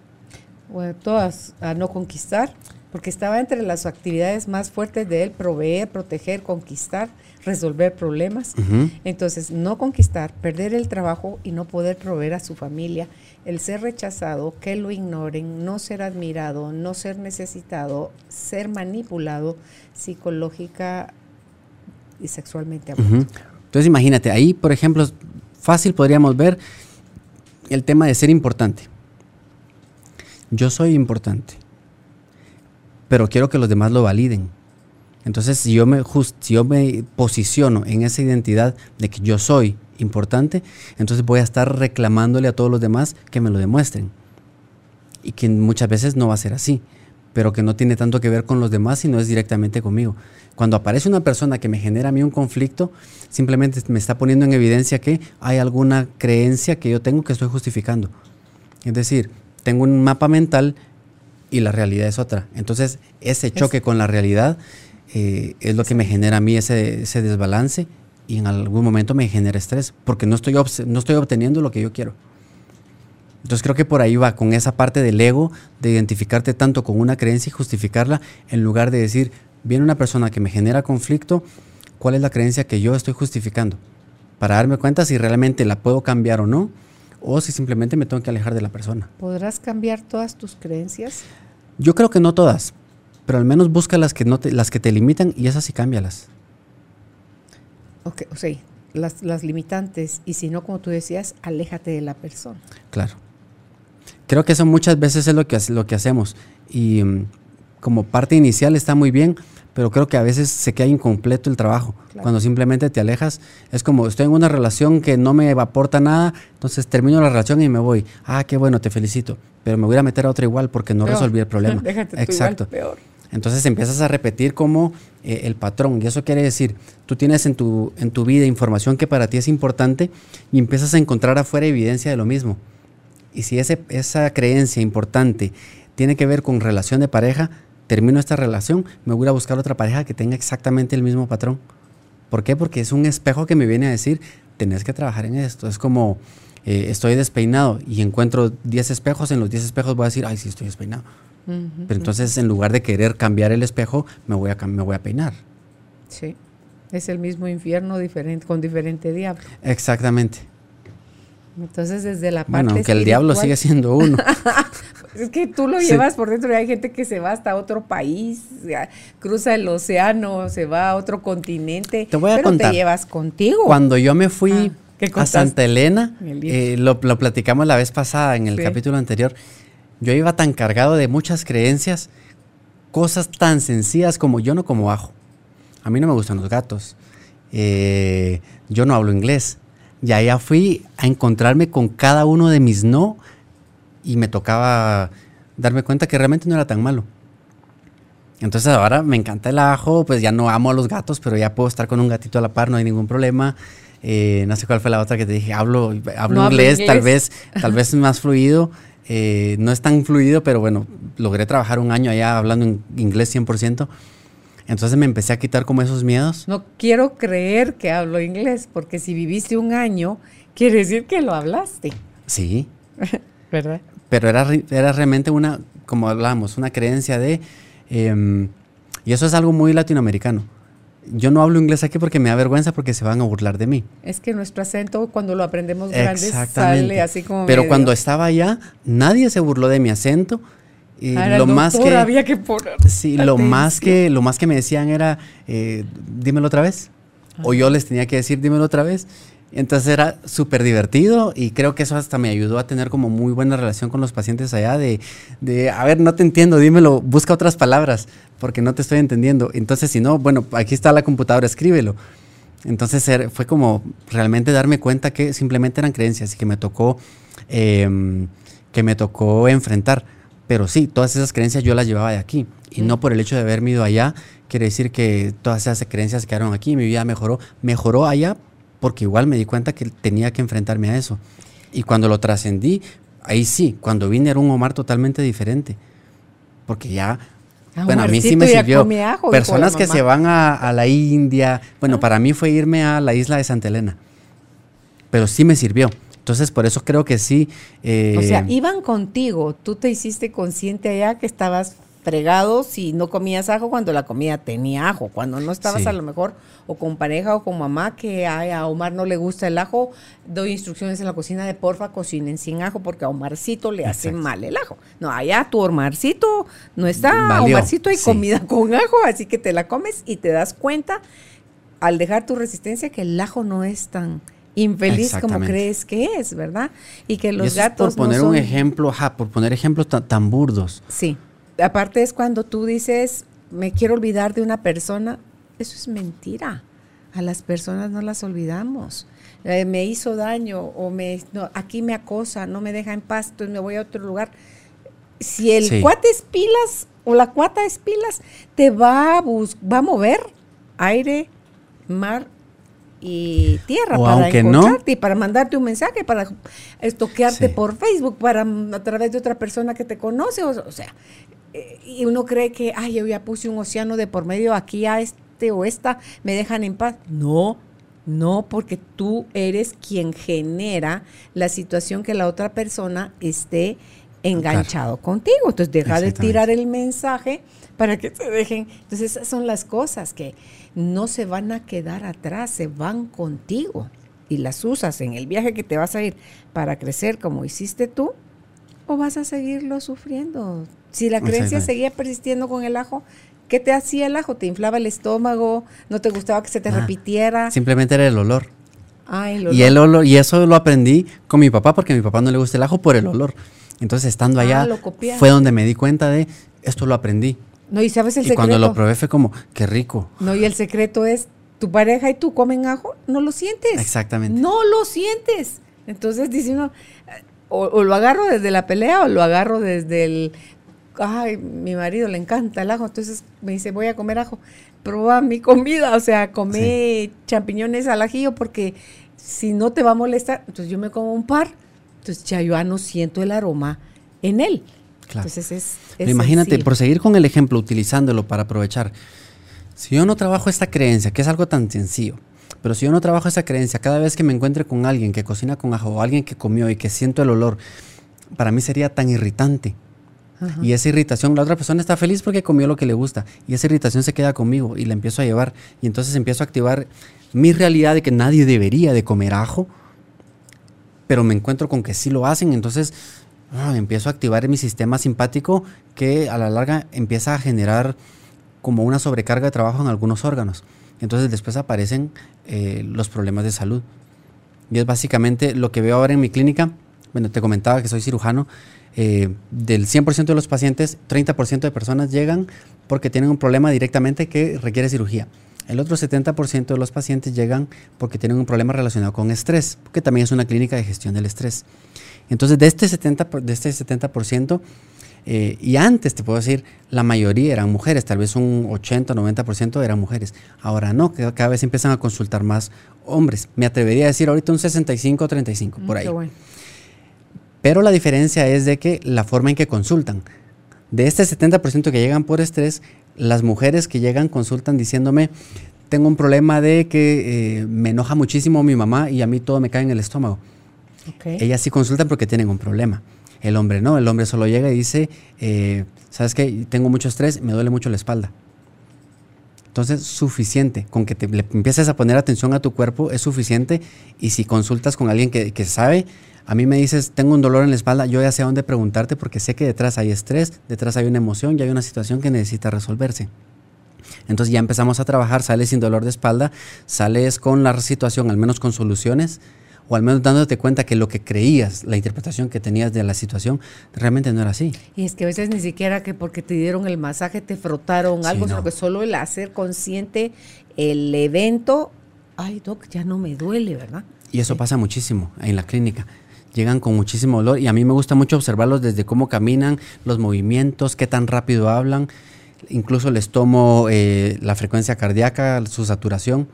Bueno, todas, a no conquistar, porque estaba entre las actividades más fuertes de él, proveer, proteger, conquistar, resolver problemas. Entonces, no conquistar, perder el trabajo y no poder proveer a su familia, el ser rechazado, que lo ignoren, no ser admirado, no ser necesitado, ser manipulado psicológica y sexualmente. Entonces, imagínate, ahí, por ejemplo, fácil podríamos ver el tema de ser importante. Yo soy importante, pero quiero que los demás lo validen. Entonces, si yo me, posiciono en esa identidad de que yo soy importante, entonces voy a estar reclamándole a todos los demás que me lo demuestren. Y que muchas veces no va a ser así, pero que no tiene tanto que ver con los demás, sino es directamente conmigo. Cuando aparece una persona que me genera a mí un conflicto, simplemente me está poniendo en evidencia que hay alguna creencia que yo tengo que estoy justificando. Es decir, tengo un mapa mental y la realidad es otra. Entonces, ese choque con la realidad eh, es lo que me genera a mí ese, ese, desbalance y en algún momento me genera estrés porque no estoy, no estoy obteniendo lo que yo quiero. Entonces creo que por ahí va, con esa parte del ego, de identificarte tanto con una creencia y justificarla, en lugar de decir, viene una persona que me genera conflicto, ¿cuál es la creencia que yo estoy justificando? Para darme cuenta si realmente la puedo cambiar o no, o si simplemente me tengo que alejar de la persona. ¿Podrás cambiar todas tus creencias? Yo creo que no todas, pero al menos busca las que, no te, las que te limitan y esas sí cámbialas. Ok, o sea, las, las limitantes, y si no, como tú decías, aléjate de la persona. Claro. Creo que eso muchas veces es lo que, lo que hacemos. Y mm, como parte inicial está muy bien, pero creo que a veces se queda incompleto el trabajo. Cuando simplemente te alejas, es como estoy en una relación que no me aporta nada, entonces termino la relación y me voy. Ah, qué bueno, te felicito. Pero me voy a meter a otra igual porque no resolví el problema. Exacto. peor. Entonces empiezas a repetir como eh, el patrón. Y eso quiere decir, tú tienes en tu, en tu vida información que para ti es importante y empiezas a encontrar afuera evidencia de lo mismo. Y si ese, esa creencia importante tiene que ver con relación de pareja, termino esta relación, me voy a buscar otra pareja que tenga exactamente el mismo patrón. ¿Por qué? Porque es un espejo que me viene a decir, tenés que trabajar en esto. Es como, eh, estoy despeinado y encuentro 10 espejos, en los 10 espejos voy a decir, ay, sí, estoy despeinado. Pero entonces, en lugar de querer cambiar el espejo, me voy a, me voy a peinar. Sí, es el mismo infierno diferente, con diferente diablo. Exactamente. Entonces, desde la parte. Bueno, aunque el diablo sigue siendo uno. es que tú lo llevas por dentro y hay gente que se va hasta otro país, cruza el océano, se va a otro continente. Te voy a pero te llevas contigo. Cuando yo me fui ah, a Santa Elena, eh, lo, platicamos la vez pasada en el capítulo anterior. Yo iba tan cargado de muchas creencias, cosas tan sencillas como yo no como ajo. A mí no me gustan los gatos. Eh, yo no hablo inglés y allá fui a encontrarme con cada uno de mis no y me tocaba darme cuenta que realmente no era tan malo. Entonces ahora me encanta el ajo, pues ya no amo a los gatos, pero ya puedo estar con un gatito a la par, no hay ningún problema. Eh, no sé cuál fue la otra que te dije, hablo, hablo inglés, tal vez, tal vez más fluido. Eh, no es tan fluido, pero bueno, logré trabajar un año allá hablando inglés 100%. Entonces me empecé a quitar como esos miedos. No quiero creer que hablo inglés, porque si viviste un año, quiere decir que lo hablaste. Sí. ¿Verdad? Pero era, era realmente una, como hablábamos, una creencia de... Em, y eso es algo muy latinoamericano. Yo no hablo inglés aquí porque me da vergüenza porque se van a burlar de mí. Es que nuestro acento cuando lo aprendemos grande sale así como Pero cuando estaba allá, nadie se burló de mi acento y ah, lo más que había que poner sí lo más que lo más que me decían era eh, dímelo otra vez o yo les tenía que decir dímelo otra vez entonces era súper divertido y creo que eso hasta me ayudó a tener como muy buena relación con los pacientes allá de, de, a ver, no te entiendo, dímelo, busca otras palabras porque no te estoy entendiendo. Entonces, si no, bueno, aquí está la computadora, escríbelo. Entonces fue como realmente darme cuenta que simplemente eran creencias y que me tocó, em, que me tocó enfrentar. Pero sí, todas esas creencias yo las llevaba de aquí. Y no por el hecho de haberme ido allá, quiere decir que todas esas creencias quedaron aquí, mi vida mejoró. Mejoró allá porque igual me di cuenta que tenía que enfrentarme a eso. Y cuando lo trascendí, ahí sí, cuando vine era un Omar totalmente diferente. Porque ya, ah, bueno, a mí sí me sirvió. Personas que se van a, la India, bueno, ah. para mí fue irme a la isla de Santa Elena. Pero sí me sirvió. Entonces, por eso creo que sí. o sea, eh, iban contigo. Tú te hiciste consciente allá que estabas fregado si no comías ajo cuando la comida tenía ajo. Cuando no estabas a lo mejor o con pareja o con mamá que a Omar no le gusta el ajo, doy instrucciones en la cocina de porfa cocinen sin ajo porque a Omarcito le hace mal el ajo. No, allá tu Omarcito no está. Omarcito hay comida con ajo, así que te la comes y te das cuenta al dejar tu resistencia que el ajo no es tan infeliz como crees que es, ¿verdad? Y que los gatos. por poner un ejemplo, por poner ejemplos tan, burdos. Sí. Aparte es cuando tú dices, me quiero olvidar de una persona, eso es mentira. A las personas no las olvidamos. Eh, me hizo daño o me aquí me acosa, no me deja en paz, entonces me voy a otro lugar. Si el cuate es pilas o la cuata es pilas, te va a, va a mover aire, mar y tierra O para no. encontrarte y para mandarte un mensaje, para estoquearte Sí. por Facebook, para a través de otra persona que te conoce, o, o sea, eh, y uno cree que, ay, yo ya puse un océano de por medio aquí a este o esta, me dejan en paz. No, no, porque tú eres quien genera la situación que la otra persona esté enganchado contigo. Entonces deja de tirar el mensaje para que te dejen. Entonces esas son las cosas que no se van a quedar atrás, se van contigo y las usas en el viaje que te vas a ir para crecer como hiciste tú o vas a seguirlo sufriendo. Si la creencia seguía persistiendo con el ajo, ¿qué te hacía el ajo? ¿Te inflaba el estómago? ¿No te gustaba que se te Ah, repitiera? Simplemente era el olor. Ah, el Y el olor, y eso lo aprendí con mi papá, porque a mi papá no le gusta el ajo por el olor. Entonces, estando Ah, allá, fue donde me di cuenta de esto lo aprendí. No, y sabes el y secreto. cuando lo probé fue como, qué rico. No, y el secreto es, tu pareja y tú comen ajo, no lo sientes. Exactamente. No lo sientes. Entonces dice uno, o, o lo agarro desde la pelea o lo agarro desde el, ay, mi marido le encanta el ajo, entonces me dice, voy a comer ajo. Prueba mi comida, o sea, come champiñones al ajillo porque si no te va a molestar, entonces yo me como un par, entonces ya yo no siento el aroma en él. Claro. Entonces es... Pero es imagínate, sencillo. por seguir con el ejemplo, utilizándolo para aprovechar. Si yo no trabajo esta creencia, que es algo tan sencillo, pero si yo no trabajo esta creencia, cada vez que me encuentre con alguien que cocina con ajo o alguien que comió y que siento el olor, para mí sería tan irritante. Ajá. Y esa irritación, la otra persona está feliz porque comió lo que le gusta. Y esa irritación se queda conmigo y la empiezo a llevar. Y entonces empiezo a activar mi realidad de que nadie debería de comer ajo. Pero me encuentro con que sí lo hacen. Entonces ah, empiezo a activar mi sistema simpático que a la larga empieza a generar como una sobrecarga de trabajo en algunos órganos. Entonces después aparecen eh, los problemas de salud. Y es básicamente lo que veo ahora en mi clínica. Bueno, te comentaba que soy cirujano. eh, del 100% de los pacientes, 30% de personas llegan porque tienen un problema directamente que requiere cirugía. El otro 70% de los pacientes llegan porque tienen un problema relacionado con estrés, porque también es una clínica de gestión del estrés. Entonces, de este 70%, por- de este 70% eh, y antes te puedo decir, la mayoría eran mujeres, tal vez un 80, 90% eran mujeres. Ahora no, que cada vez empiezan a consultar más hombres. Me atrevería a decir ahorita un 65, 35, por Mm, ahí. qué bueno. Pero la diferencia es de que la forma en que consultan. De este 70% que llegan por estrés, las mujeres que llegan consultan diciéndome, tengo un problema de que eh, me enoja muchísimo mi mamá y a mí todo me cae en el estómago. Ok. Ellas sí consultan porque tienen un problema. El hombre no, el hombre solo llega y dice, eh, ¿sabes qué? Tengo mucho estrés, me duele mucho la espalda. Entonces, suficiente. Con que te le empieces a poner atención a tu cuerpo es suficiente. Y si consultas con alguien que, que sabe, a mí me dices, tengo un dolor en la espalda, yo ya sé a dónde preguntarte porque sé que detrás hay estrés, detrás hay una emoción y hay una situación que necesita resolverse. Entonces ya empezamos a trabajar, sales sin dolor de espalda, sales con la situación, al menos con soluciones, o al menos dándote cuenta que lo que creías, la interpretación que tenías de la situación, realmente no era así. Y es que a veces ni siquiera que porque te dieron el masaje te frotaron Sí, algo, no. sino que solo el hacer consciente el evento, ay doc, ya no me duele, ¿verdad? Y eso pasa muchísimo en la clínica. Llegan con muchísimo dolor y a mí me gusta mucho observarlos desde cómo caminan, los movimientos, qué tan rápido hablan. Incluso les tomo eh, la frecuencia cardíaca, su saturación,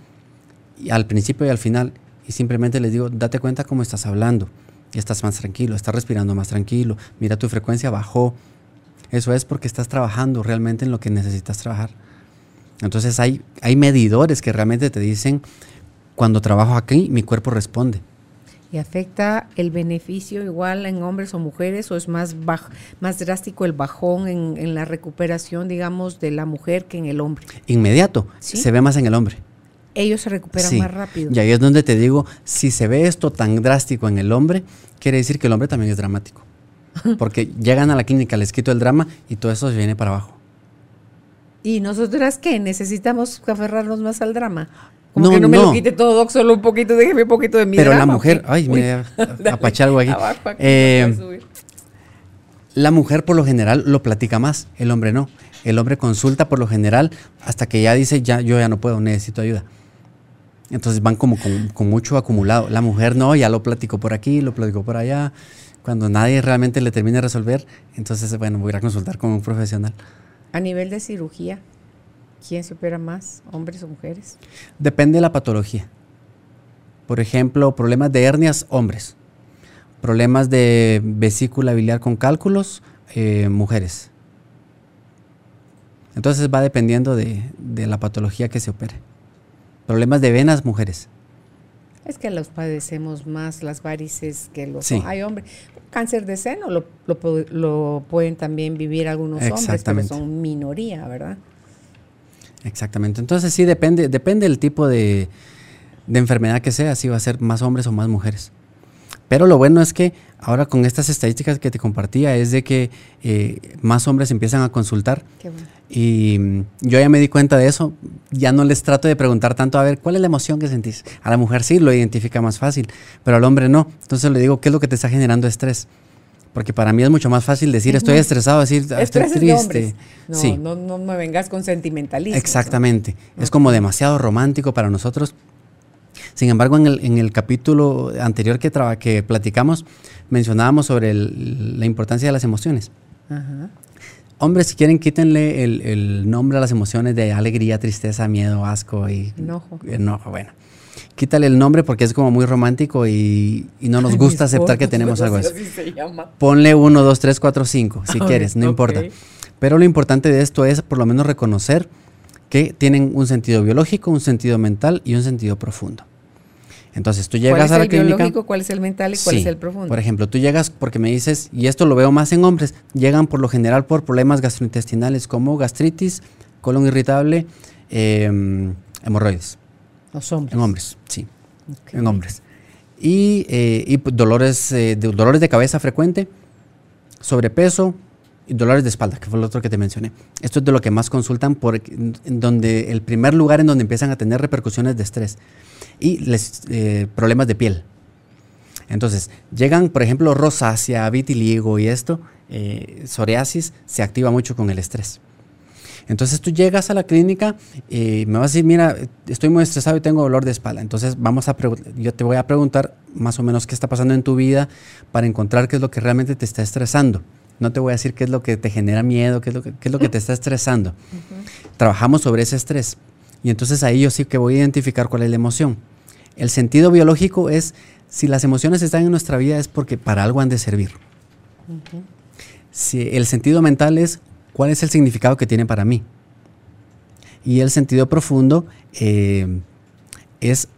y al principio y al final. Y simplemente les digo, date cuenta cómo estás hablando. Estás más tranquilo, estás respirando más tranquilo. Mira, tu frecuencia bajó. Eso es porque estás trabajando realmente en lo que necesitas trabajar. Entonces hay, hay medidores que realmente te dicen, cuando trabajo aquí, mi cuerpo responde. ¿Y afecta el beneficio igual en hombres o mujeres o es más, baj- más drástico el bajón en, en la recuperación, digamos, de la mujer que en el hombre? Inmediato, ¿Sí? se ve más en el hombre. Ellos se recuperan Sí. más rápido. Y ahí es donde te digo, si se ve esto tan drástico en el hombre, quiere decir que el hombre también es dramático. Porque llegan a la clínica, les quito el drama y todo eso se viene para abajo. ¿Y nosotras qué? ¿Necesitamos aferrarnos más al drama? Como No, que no, me lo quite todo, doc, solo un poquito, déjeme un poquito de mi Pero la drama, ¿o mujer, ay, mira, apaché algo aquí. abajo, aquí, Eh. La mujer por lo general lo platica más, el hombre no. El hombre consulta por lo general hasta que ya dice, ya, yo ya no puedo, necesito ayuda. Entonces van como con, con mucho acumulado. La mujer no, ya lo platicó por aquí, lo platicó por allá. Cuando nadie realmente le termina de resolver, entonces, bueno, voy a ir a consultar con un profesional. A nivel de cirugía, ¿quién se opera más, hombres o mujeres? Depende de la patología. por ejemplo, problemas de hernias, hombres. Problemas de vesícula biliar con cálculos, eh, mujeres. Entonces va dependiendo de, la patología que se opere. Problemas de venas, mujeres. Es que los padecemos más las varices que los hay hombres. Cáncer de seno lo, pueden también vivir algunos hombres, pero son minoría, ¿verdad? Exactamente. Entonces sí depende, depende del tipo de, de enfermedad que sea, si va a ser más hombres o más mujeres. Pero lo bueno es que ahora con estas estadísticas que te compartía es de que eh, más hombres empiezan a consultar. Y mm, yo ya me di cuenta de eso. Ya no les trato de preguntar tanto, a ver, ¿cuál es la emoción que sentís? A la mujer sí lo identifica más fácil, pero al hombre no. Entonces le digo, ¿qué es lo que te está generando estrés? Porque para mí es mucho más fácil decir estoy estresado, decir ah, estoy triste. No, no, me vengas con sentimentalismo. Exactamente. Es como demasiado romántico para nosotros sin embargo, en el, en el capítulo anterior que, que platicamos, mencionábamos sobre la importancia de las emociones. Hombres, si quieren, quítenle el, nombre a las emociones de alegría, tristeza, miedo, asco y enojo. enojo bueno, quítale el nombre porque es como muy romántico y, no nos gusta aceptar que tenemos algo así. Ponle uno, dos, tres, cuatro, cinco, si quieres, no importa. Pero lo importante de esto es por lo menos reconocer que tienen un sentido biológico, un sentido mental y un sentido profundo. Entonces tú llegas a la clínica. ¿Cuál es el biológico, cuál es el mental y cuál es el profundo? Por ejemplo, tú llegas porque me dices, y esto lo veo más en hombres, llegan por lo general por problemas gastrointestinales como gastritis, colon irritable, em, hemorroides. Los hombres. En hombres, sí. En hombres. Y, eh, dolores, eh, de, dolores de cabeza frecuente, sobrepeso, y dolores de espalda, que fue el otro que te mencioné. Esto es de lo que más consultan, por, en donde el primer lugar en donde empiezan a tener repercusiones de estrés y les, eh, problemas de piel. Entonces, llegan, por ejemplo, rosácea, vitiligo y esto, psoriasis, se activa mucho con el estrés. Entonces tú llegas a la clínica y me vas a decir, mira, estoy muy estresado y tengo dolor de espalda. Entonces vamos a yo te voy a preguntar más o menos qué está pasando en tu vida para encontrar qué es lo que realmente te está estresando. No te voy a decir qué es lo que te genera miedo, qué es lo que, es lo que te está estresando. Trabajamos sobre ese estrés. Y entonces ahí yo sí que voy a identificar cuál es la emoción. El sentido biológico es, si las emociones están en nuestra vida es porque para algo han de servir. si el sentido mental es, ¿cuál es el significado que tiene para mí? Y el sentido profundo eh, es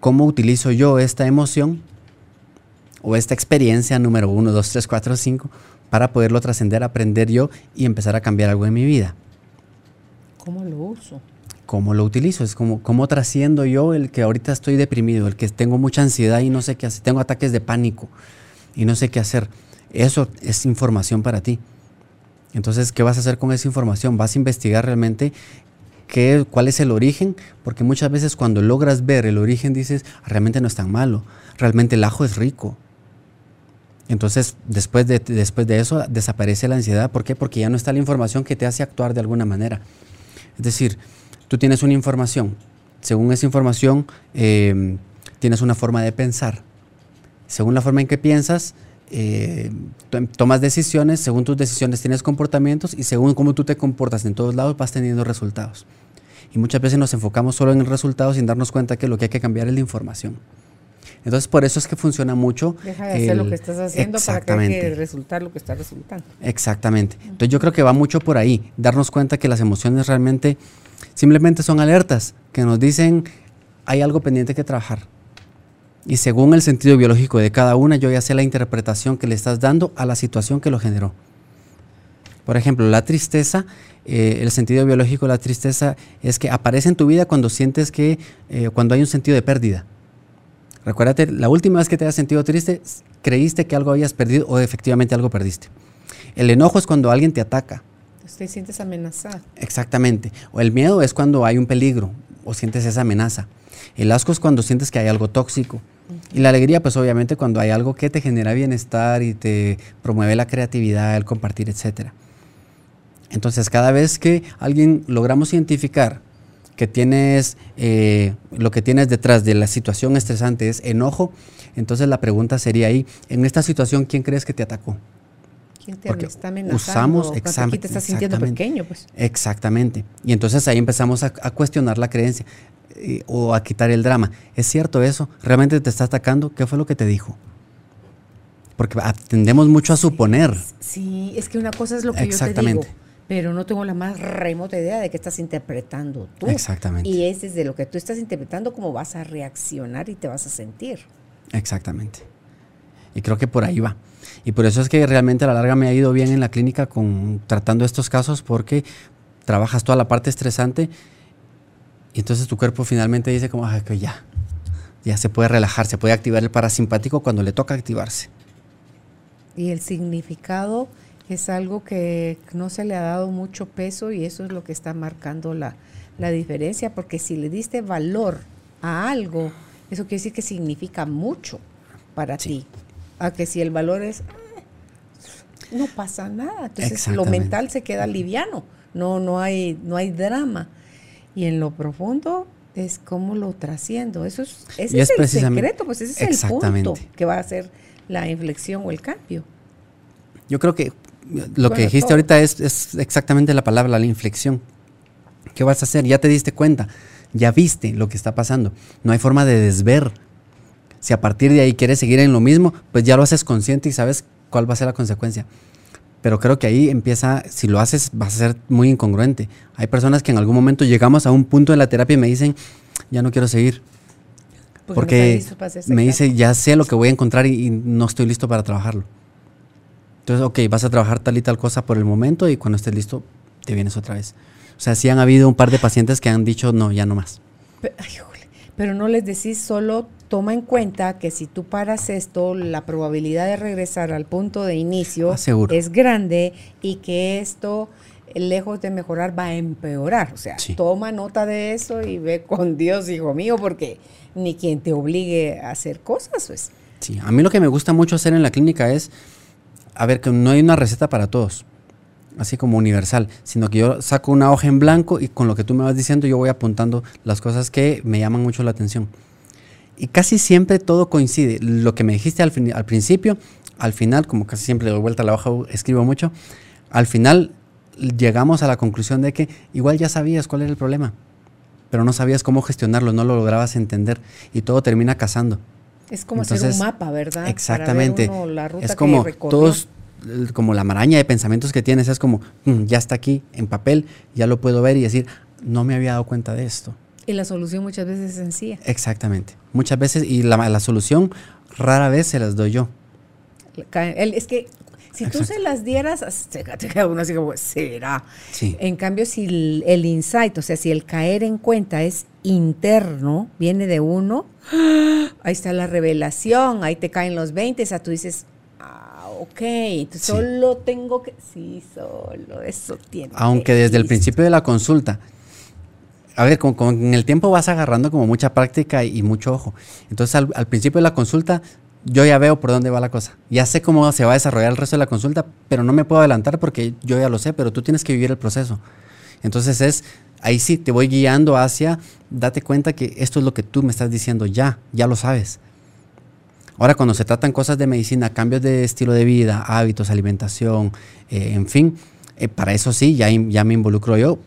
cómo utilizo yo esta emoción o esta experiencia número uno, dos, tres, cuatro, cinco para poderlo trascender, aprender yo y empezar a cambiar algo en mi vida. ¿Cómo lo uso? ¿Cómo lo utilizo? Es como cómo trasciendo yo el que ahorita estoy deprimido, el que tengo mucha ansiedad y no sé qué hacer, tengo ataques de pánico y no sé qué hacer. Eso es información para ti. Entonces, ¿qué vas a hacer con esa información? Vas a investigar realmente qué, cuál es el origen, porque muchas veces cuando logras ver el origen dices, realmente no es tan malo, realmente el ajo es rico, entonces, después de, después de eso, desaparece la ansiedad. ¿Por qué? Porque ya no está la información que te hace actuar de alguna manera. Es decir, tú tienes una información. Según esa información, em, tienes una forma de pensar. Según la forma en que piensas, eh, tomas decisiones. Según tus decisiones, tienes comportamientos. Y según cómo tú te comportas en todos lados, vas teniendo resultados. Y muchas veces nos enfocamos solo en el resultado sin darnos cuenta que lo que hay que cambiar es la información. Entonces, por eso es que funciona mucho. Deja de hacer lo que estás haciendo para que resultar lo que está resultando. Exactamente. Entonces, yo creo que va mucho por ahí, darnos cuenta que las emociones realmente simplemente son alertas que nos dicen hay algo pendiente que trabajar. Y según el sentido biológico de cada una, yo ya sé la interpretación que le estás dando a la situación que lo generó. Por ejemplo, la tristeza, eh, el sentido biológico de la tristeza es que aparece en tu vida cuando sientes que, eh, cuando hay un sentido de pérdida. Recuérdate, la última vez que te has sentido triste, creíste que algo habías perdido o efectivamente algo perdiste. El enojo es cuando alguien te ataca. Te sientes amenazado. Exactamente. O el miedo es cuando hay un peligro o sientes esa amenaza. El asco es cuando sientes que hay algo tóxico. Y la alegría, pues obviamente cuando hay algo que te genera bienestar y te promueve la creatividad, el compartir, etc. Entonces, cada vez que alguien logramos identificar que tienes, eh, lo que tienes detrás de la situación estresante es enojo, entonces la pregunta sería ahí, en esta situación, ¿quién crees que te atacó? ¿Quién te está amenazando? Usamos, exactamente. te estás sintiendo pequeño, pues. Exactamente. Y entonces ahí empezamos a, cuestionar la creencia. O a quitar el drama. ¿Es cierto eso? ¿Realmente te está atacando? ¿Qué fue lo que te dijo? Porque atendemos mucho a suponer. Sí, es que una cosa es lo que yo te digo, pero no tengo la más remota idea de qué estás interpretando tú. Exactamente. Y ese es de lo que tú estás interpretando, cómo vas a reaccionar y te vas a sentir. Exactamente. Y creo que por ahí va. Y por eso es que realmente a la larga me ha ido bien en la clínica con tratando estos casos porque trabajas toda la parte estresante y entonces tu cuerpo finalmente dice como que ya, ya se puede relajar, se puede activar el parasimpático cuando le toca activarse. Y el significado es algo que no se le ha dado mucho peso y eso es lo que está marcando la, diferencia, porque si le diste valor a algo, eso quiere decir que significa mucho para ti. A que si el valor es, ah, no pasa nada, entonces lo mental se queda liviano, no, no, hay, no hay drama. Y en lo profundo es cómo lo trasciendo. Eso es, ese es, el secreto, pues ese es el punto que va a ser la inflexión o el cambio. Yo creo que lo que dijiste ahorita es, es, exactamente la palabra, la inflexión. ¿Qué vas a hacer? Ya te diste cuenta, ya viste lo que está pasando. No hay forma de desver. Si a partir de ahí quieres seguir en lo mismo, pues ya lo haces consciente y sabes cuál va a ser la consecuencia. Pero creo que ahí empieza, si lo haces, vas a ser muy incongruente. Hay personas que en algún momento llegamos a un punto de la terapia y me dicen, ya no quiero seguir. Porque, me dice, ya sé lo que voy a encontrar y, no estoy listo para trabajarlo. Entonces, ok, vas a trabajar tal y tal cosa por el momento y cuando estés listo, te vienes otra vez. O sea, sí han habido un par de pacientes que han dicho, no, ya no más. Pero, pero no les decís solo toma en cuenta que si tú paras esto, la probabilidad de regresar al punto de inicio ah, es grande y que esto, lejos de mejorar, va a empeorar. O sea, toma nota de eso y ve con Dios, hijo mío, porque ni quien te obligue a hacer cosas. Pues. Sí, a mí lo que me gusta mucho hacer en la clínica es, a ver, que no hay una receta para todos así como universal, sino que yo saco una hoja en blanco y con lo que tú me vas diciendo yo voy apuntando las cosas que me llaman mucho la atención. Y casi siempre todo coincide. Lo que me dijiste al, al principio, al final, como casi siempre de vuelta a la hoja escribo mucho, al final llegamos a la conclusión de que igual ya sabías cuál era el problema, pero no sabías cómo gestionarlo, no lo lograbas entender y todo termina casando. Es como hacer un mapa, ¿verdad? Exactamente. es como todos, como la maraña de pensamientos que tienes, es como, mm, ya está aquí en papel, ya lo puedo ver y decir, no me había dado cuenta de esto. Y la solución muchas veces es sencilla. Exactamente. Muchas veces, y la, la solución rara vez se las doy yo. es que si tú se las dieras, uno así como, será. Sí. En cambio, si el, insight, o sea, si el caer en cuenta es interno, viene de uno, ahí está la revelación, ahí te caen los 20, o sea, tú dices, ah, ok, entonces solo tengo que, sí, solo, eso tiene. Aunque desde el principio de la consulta a ver, con, el tiempo vas agarrando como mucha práctica y, mucho ojo. Entonces al, principio de la consulta yo ya veo por dónde va la cosa. Ya sé cómo se va a desarrollar el resto de la consulta, pero no me puedo adelantar porque yo ya lo sé, pero tú tienes que vivir el proceso. Entonces es, ahí sí, te voy guiando hacia, date cuenta que esto es lo que tú me estás diciendo ya, ya lo sabes. Ahora, cuando se tratan cosas de medicina, cambios de estilo de vida, hábitos, alimentación, eh, en fin, eh, para eso sí, ya, ya me involucro yo,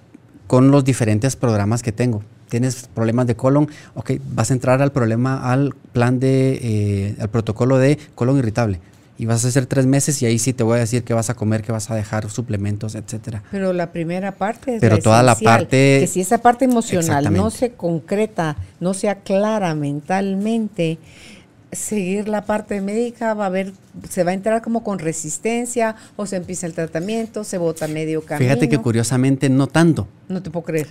con los diferentes programas que tengo. Tienes problemas de colon, ok, vas a entrar al problema, al plan de, eh, al protocolo de colon irritable. Y vas a hacer tres meses y ahí sí te voy a decir qué vas a comer, qué vas a dejar, suplementos, etcétera. Pero la primera parte es Pero toda la parte... Que si esa parte emocional no se concreta, no se aclara mentalmente, seguir la parte médica, va a haber, se va a entrar como con resistencia o se empieza el tratamiento, se vota medio camino. Fíjate que curiosamente no tanto. No te puedo creer.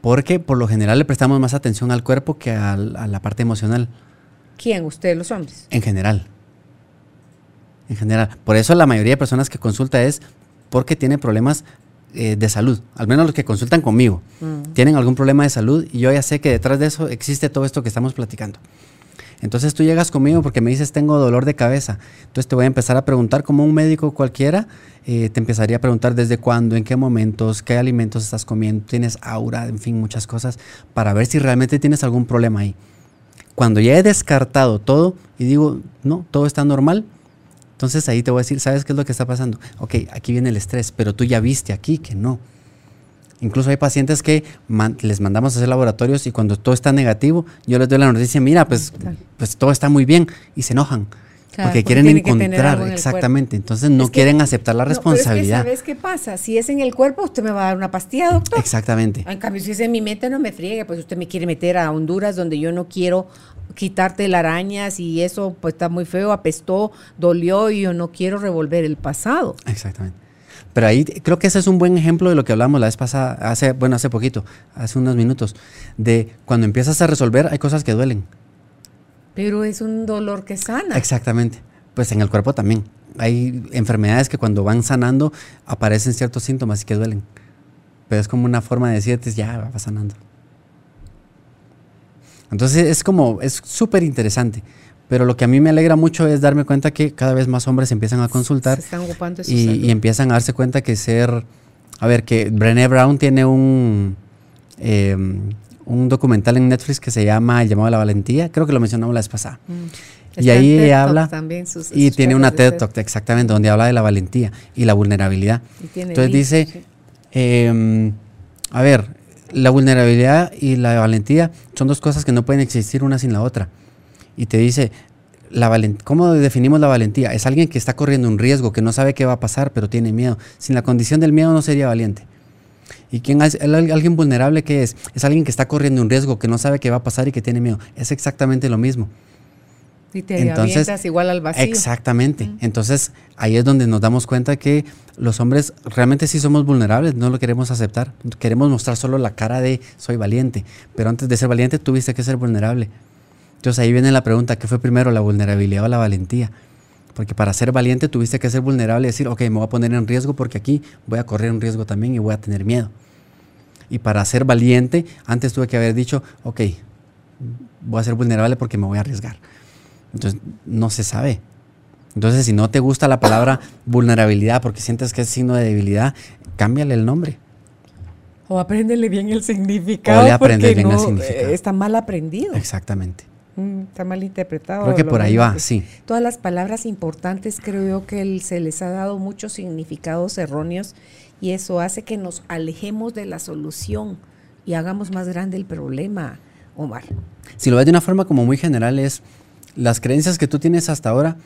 Porque por lo general le prestamos más atención al cuerpo que a, la parte emocional. ¿Quién? ¿Ustedes los hombres? En general. En general. Por eso la mayoría de personas que consulta es porque tiene problemas eh, de salud. Al menos los que consultan conmigo. Mm. Tienen algún problema de salud y yo ya sé que detrás de eso existe todo esto que estamos platicando. Entonces tú llegas conmigo porque me dices tengo dolor de cabeza. Entonces te voy a empezar a preguntar como un médico cualquiera, eh, te empezaría a preguntar desde cuándo, en qué momentos, qué alimentos estás comiendo, tienes aura, en fin, muchas cosas, para ver si realmente tienes algún problema ahí. Cuando ya he descartado todo y digo, no, todo está normal, entonces ahí te voy a decir, ¿sabes qué es lo que está pasando? Ok, aquí viene el estrés, pero tú ya viste aquí que no. Incluso hay pacientes que les mandamos a hacer laboratorios y cuando todo está negativo, yo les doy la noticia, mira, pues, pues todo está muy bien y se enojan. porque quieren encontrar, exactamente. Entonces no quieren aceptar la responsabilidad. Pero es que, ¿Sabes qué pasa? Si es en el cuerpo, usted me va a dar una pastilla, doctor. Exactamente. En cambio, si es en mi mente, no me friegue. Pues usted me quiere meter a Honduras, donde yo no quiero quitarte las arañas y eso pues está muy feo, apestó, dolió y yo no quiero revolver el pasado. Exactamente. Pero ahí creo que ese es un buen ejemplo de lo que hablamos la vez pasada, hace, bueno, hace poquito, hace unos minutos, de cuando empiezas a resolver hay cosas que duelen. Pero es un dolor que sana. Exactamente. Pues en el cuerpo también. Hay enfermedades que cuando van sanando aparecen ciertos síntomas y que duelen. Pero es como una forma de decirte, ya va sanando. Entonces es como, es súper interesante. Pero lo que a mí me alegra mucho es darme cuenta que cada vez más hombres empiezan a consultar y, empiezan a darse cuenta que ser, a ver, que Brené Brown tiene un, em, un documental en Netflix que se llama El llamado a la valentía, creo que lo mencionamos la vez pasada. Mm. Y ahí habla y tiene una TED Talk exactamente donde habla de la valentía y la vulnerabilidad. Entonces dice, em, a ver, la vulnerabilidad y la valentía son dos cosas que no pueden existir una sin la otra y te dice, la ¿cómo definimos la valentía? Es alguien que está corriendo un riesgo, que no sabe qué va a pasar, pero tiene miedo. Sin la condición del miedo no sería valiente. ¿Y quién es alguien vulnerable qué es? Es alguien que está corriendo un riesgo, que no sabe qué va a pasar y que tiene miedo. Es exactamente lo mismo. Y te Entonces, igual al vacío. Exactamente. Entonces, ahí es donde nos damos cuenta que los hombres realmente sí somos vulnerables, no lo queremos aceptar. Queremos mostrar solo la cara de soy valiente, pero antes de ser valiente tuviste que ser vulnerable. Entonces ahí viene la pregunta, ¿qué fue primero, la vulnerabilidad o la valentía? Porque para ser valiente tuviste que ser vulnerable y decir, ok, me voy a poner en riesgo porque aquí voy a correr un riesgo también y voy a tener miedo. Y para ser valiente, antes tuve que haber dicho, ok, voy a ser vulnerable porque me voy a arriesgar. Entonces, no se sabe. Entonces, si no te gusta la palabra vulnerabilidad porque sientes que es signo de debilidad, cámbiale el nombre. O apréndele bien el significado. O le aprendes bien el significado. Está mal aprendido. Exactamente. Mm, está mal interpretado. Creo que por ahí va, sí. Todas las palabras importantes creo yo que se les ha dado muchos significados erróneos y eso hace que nos alejemos de la solución y hagamos más grande el problema, Omar. Si lo ves de una forma como muy general es, las creencias que tú tienes hasta ahora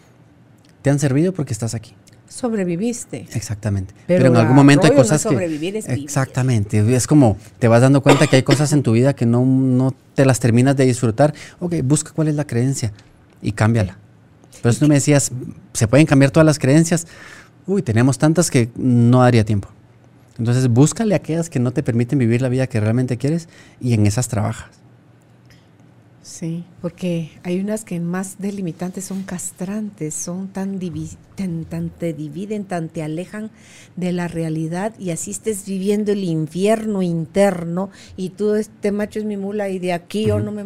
te han servido porque estás aquí sobreviviste. Exactamente. Pero, en algún momento hay cosas no sobrevivir Es exactamente. Es como te vas dando cuenta que hay cosas en tu vida que no, no te las terminas de disfrutar. Ok, busca cuál es la creencia y cámbiala. Pero tú me decías, ¿se pueden cambiar todas las creencias? Uy, tenemos tantas que no daría tiempo. Entonces, búscale aquellas que no te permiten vivir la vida que realmente quieres y en esas trabajas. Sí, porque hay unas que más delimitantes son castrantes, son tan, tan, te dividen, tan te alejan de la realidad y así estés viviendo el infierno interno y tú, este macho es mi mula y de aquí yo no me...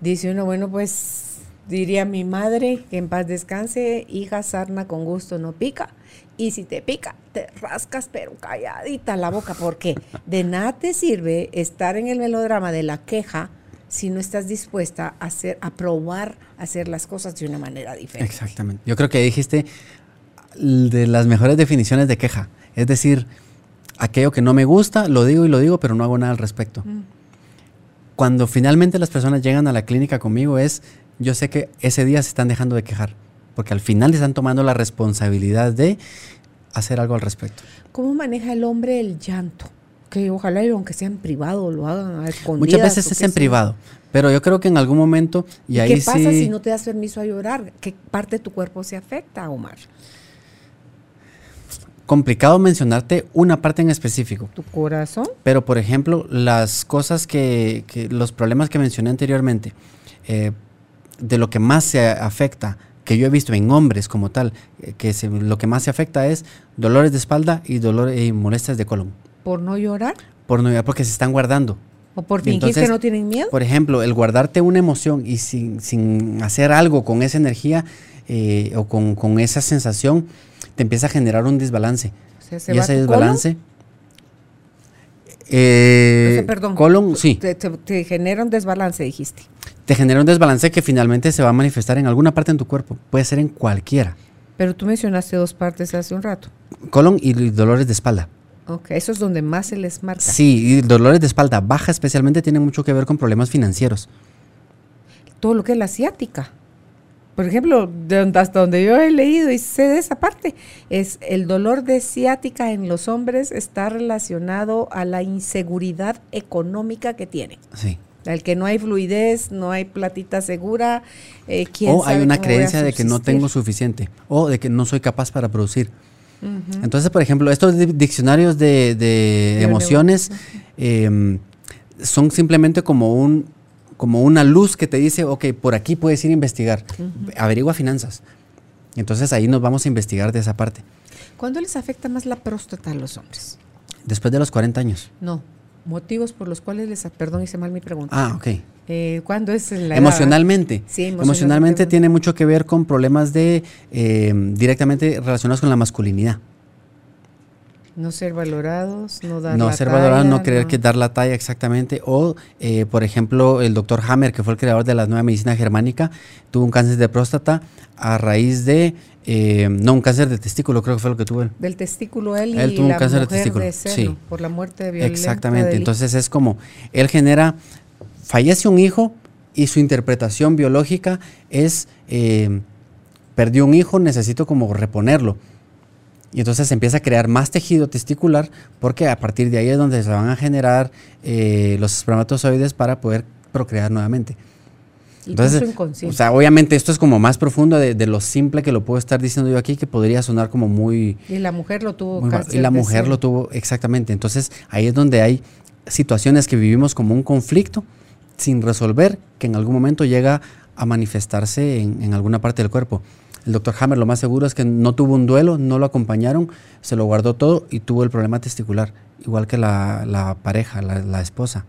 Dice uno, bueno, pues diría mi madre, que en paz descanse, hija sarna con gusto no pica. Y si te pica, te rascas, pero calladita la boca, porque de nada te sirve estar en el melodrama de la queja si no estás dispuesta a hacer, a probar hacer las cosas de una manera diferente. Exactamente. Yo creo que dijiste de las mejores definiciones de queja. Es decir, aquello que no me gusta, lo digo y lo digo, pero no hago nada al respecto. Mm. Cuando finalmente las personas llegan a la clínica conmigo es, yo sé que ese día se están dejando de quejar, porque al final están tomando la responsabilidad de hacer algo al respecto. ¿Cómo maneja el hombre el llanto? Que ojalá aunque sea en privado lo hagan a escondidas. Muchas veces es en privado, pero yo creo que en algún momento y, ahí ¿Qué pasa si no te das permiso a llorar? ¿Qué parte de tu cuerpo se afecta, Omar? Complicado mencionarte una parte en específico. ¿Tu corazón? Pero, por ejemplo, las cosas que, los problemas que mencioné anteriormente, eh, de lo que más se afecta que yo he visto en hombres como tal, eh, que lo que más se afecta es dolores de espalda y dolores y molestias de colon. ¿Por no llorar? Por no llorar, porque se están guardando. ¿O por fingir que no tienen miedo? Por ejemplo, el guardarte una emoción y sin, sin hacer algo con esa energía eh, o con, con, esa sensación, te empieza a generar un desbalance. y ese desbalance... Eh, perdón. Colon, sí. Te, te, genera un desbalance, dijiste. Te genera un desbalance que finalmente se va a manifestar en alguna parte en tu cuerpo. Puede ser en cualquiera. Pero tú mencionaste dos partes hace un rato. Colon y dolores de espalda. Ok, eso es donde más se les marca. Sí, y dolores de espalda baja especialmente tienen mucho que ver con problemas financieros. Todo lo que es la asiática. Por ejemplo, de hasta donde yo he leído y sé de esa parte, es el dolor de ciática en los hombres está relacionado a la inseguridad económica que tienen. Sí. Al que no hay fluidez, no hay platita segura. eh, ¿quién O hay una creencia de que no tengo suficiente o de que no soy capaz para producir. Entonces, por ejemplo, estos di- diccionarios de, emociones em, son simplemente como un como una luz que te dice, ok, por aquí puedes ir a investigar, averigua finanzas. Entonces ahí nos vamos a investigar de esa parte. ¿Cuándo les afecta más la próstata a los hombres? Después de los 40 años. No. Motivos por los cuales les... Perdón, hice mal mi pregunta. Ah, ok. Eh, ¿Cuándo es la? Emocionalmente. Sí, emocionalmente. emocionalmente. tiene mucho que ver con problemas de eh, directamente relacionados con la masculinidad. No ser valorados, no dar no la ser talla, valorado, no creer que dar la talla exactamente. O, eh, por ejemplo, el doctor Hammer, que fue el creador de la nueva medicina germánica, tuvo un cáncer de próstata a raíz de, eh, no, un cáncer de testículo, creo que fue lo que tuvo él. Del testículo él, Él y tuvo un cáncer de testículo, de seno, sí. por la muerte violenta Exactamente. Entonces es como, él genera, fallece un hijo y su interpretación biológica es, eh, perdió un hijo, necesito como reponerlo. Y entonces se empieza a crear más tejido testicular porque a partir de ahí es donde se van a generar eh, los espermatozoides para poder procrear nuevamente. y o sea, obviamente esto es como más profundo de, de lo simple que lo puedo estar diciendo yo aquí, que podría sonar como muy, y la mujer lo tuvo cáncer Y la mujer lo tuvo exactamente. Entonces ahí es donde hay situaciones que vivimos como un conflicto sin resolver que en algún momento llega a manifestarse en, en alguna parte del cuerpo. El doctor Hammer lo más seguro es que no tuvo un duelo, no lo acompañaron, se lo guardó todo y tuvo el problema testicular, igual que la, la pareja, la, la esposa.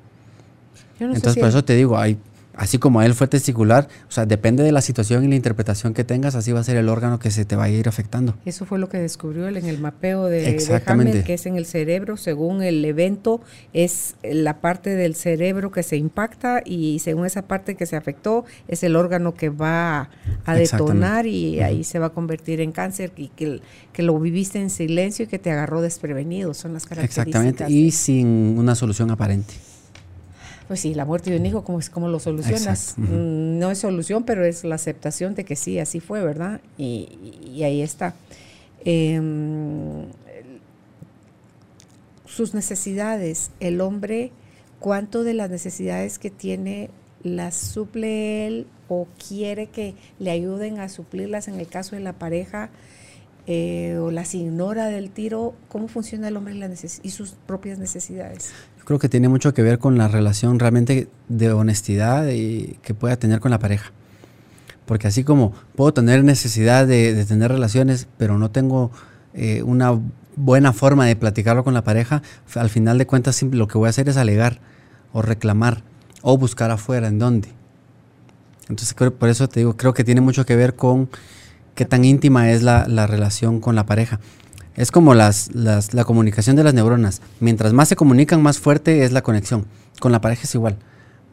No Entonces si por eso te digo, hay, así como él fue testicular, o sea, depende de la situación y la interpretación que tengas, así va a ser el órgano que se te va a ir afectando. Eso fue lo que descubrió él en el mapeo de, de Exactamente. Hammer, que es en el cerebro, según el evento, es la parte del cerebro que se impacta y según esa parte que se afectó, es el órgano que va a detonar y ahí se va a convertir en cáncer y que, que lo viviste en silencio y que te agarró desprevenido, son las características. Exactamente, y sin una solución aparente. Pues sí, la muerte de un hijo, ¿cómo, es, cómo lo solucionas? Mm, No es solución, pero es la aceptación de que sí, así fue, ¿verdad? Y, y ahí está. Em, sus necesidades, el hombre, ¿cuánto de las necesidades que tiene las suple él o quiere que le ayuden a suplirlas en el caso de la pareja? eh, o las ignora del tiro, ¿cómo funciona el hombre y, y sus propias necesidades? Creo que tiene mucho que ver con la relación realmente de honestidad y que pueda tener con la pareja. Porque así como puedo tener necesidad de, tener relaciones, pero no tengo eh, una buena forma de platicarlo con la pareja, al final de cuentas lo que voy a hacer es alegar o reclamar o buscar afuera en dónde. Entonces por eso te digo, creo que tiene mucho que ver con qué tan íntima es la relación con la pareja. Es como las, las- la comunicación de las neuronas. Mientras más se comunican, más fuerte es la conexión. Con la pareja es igual.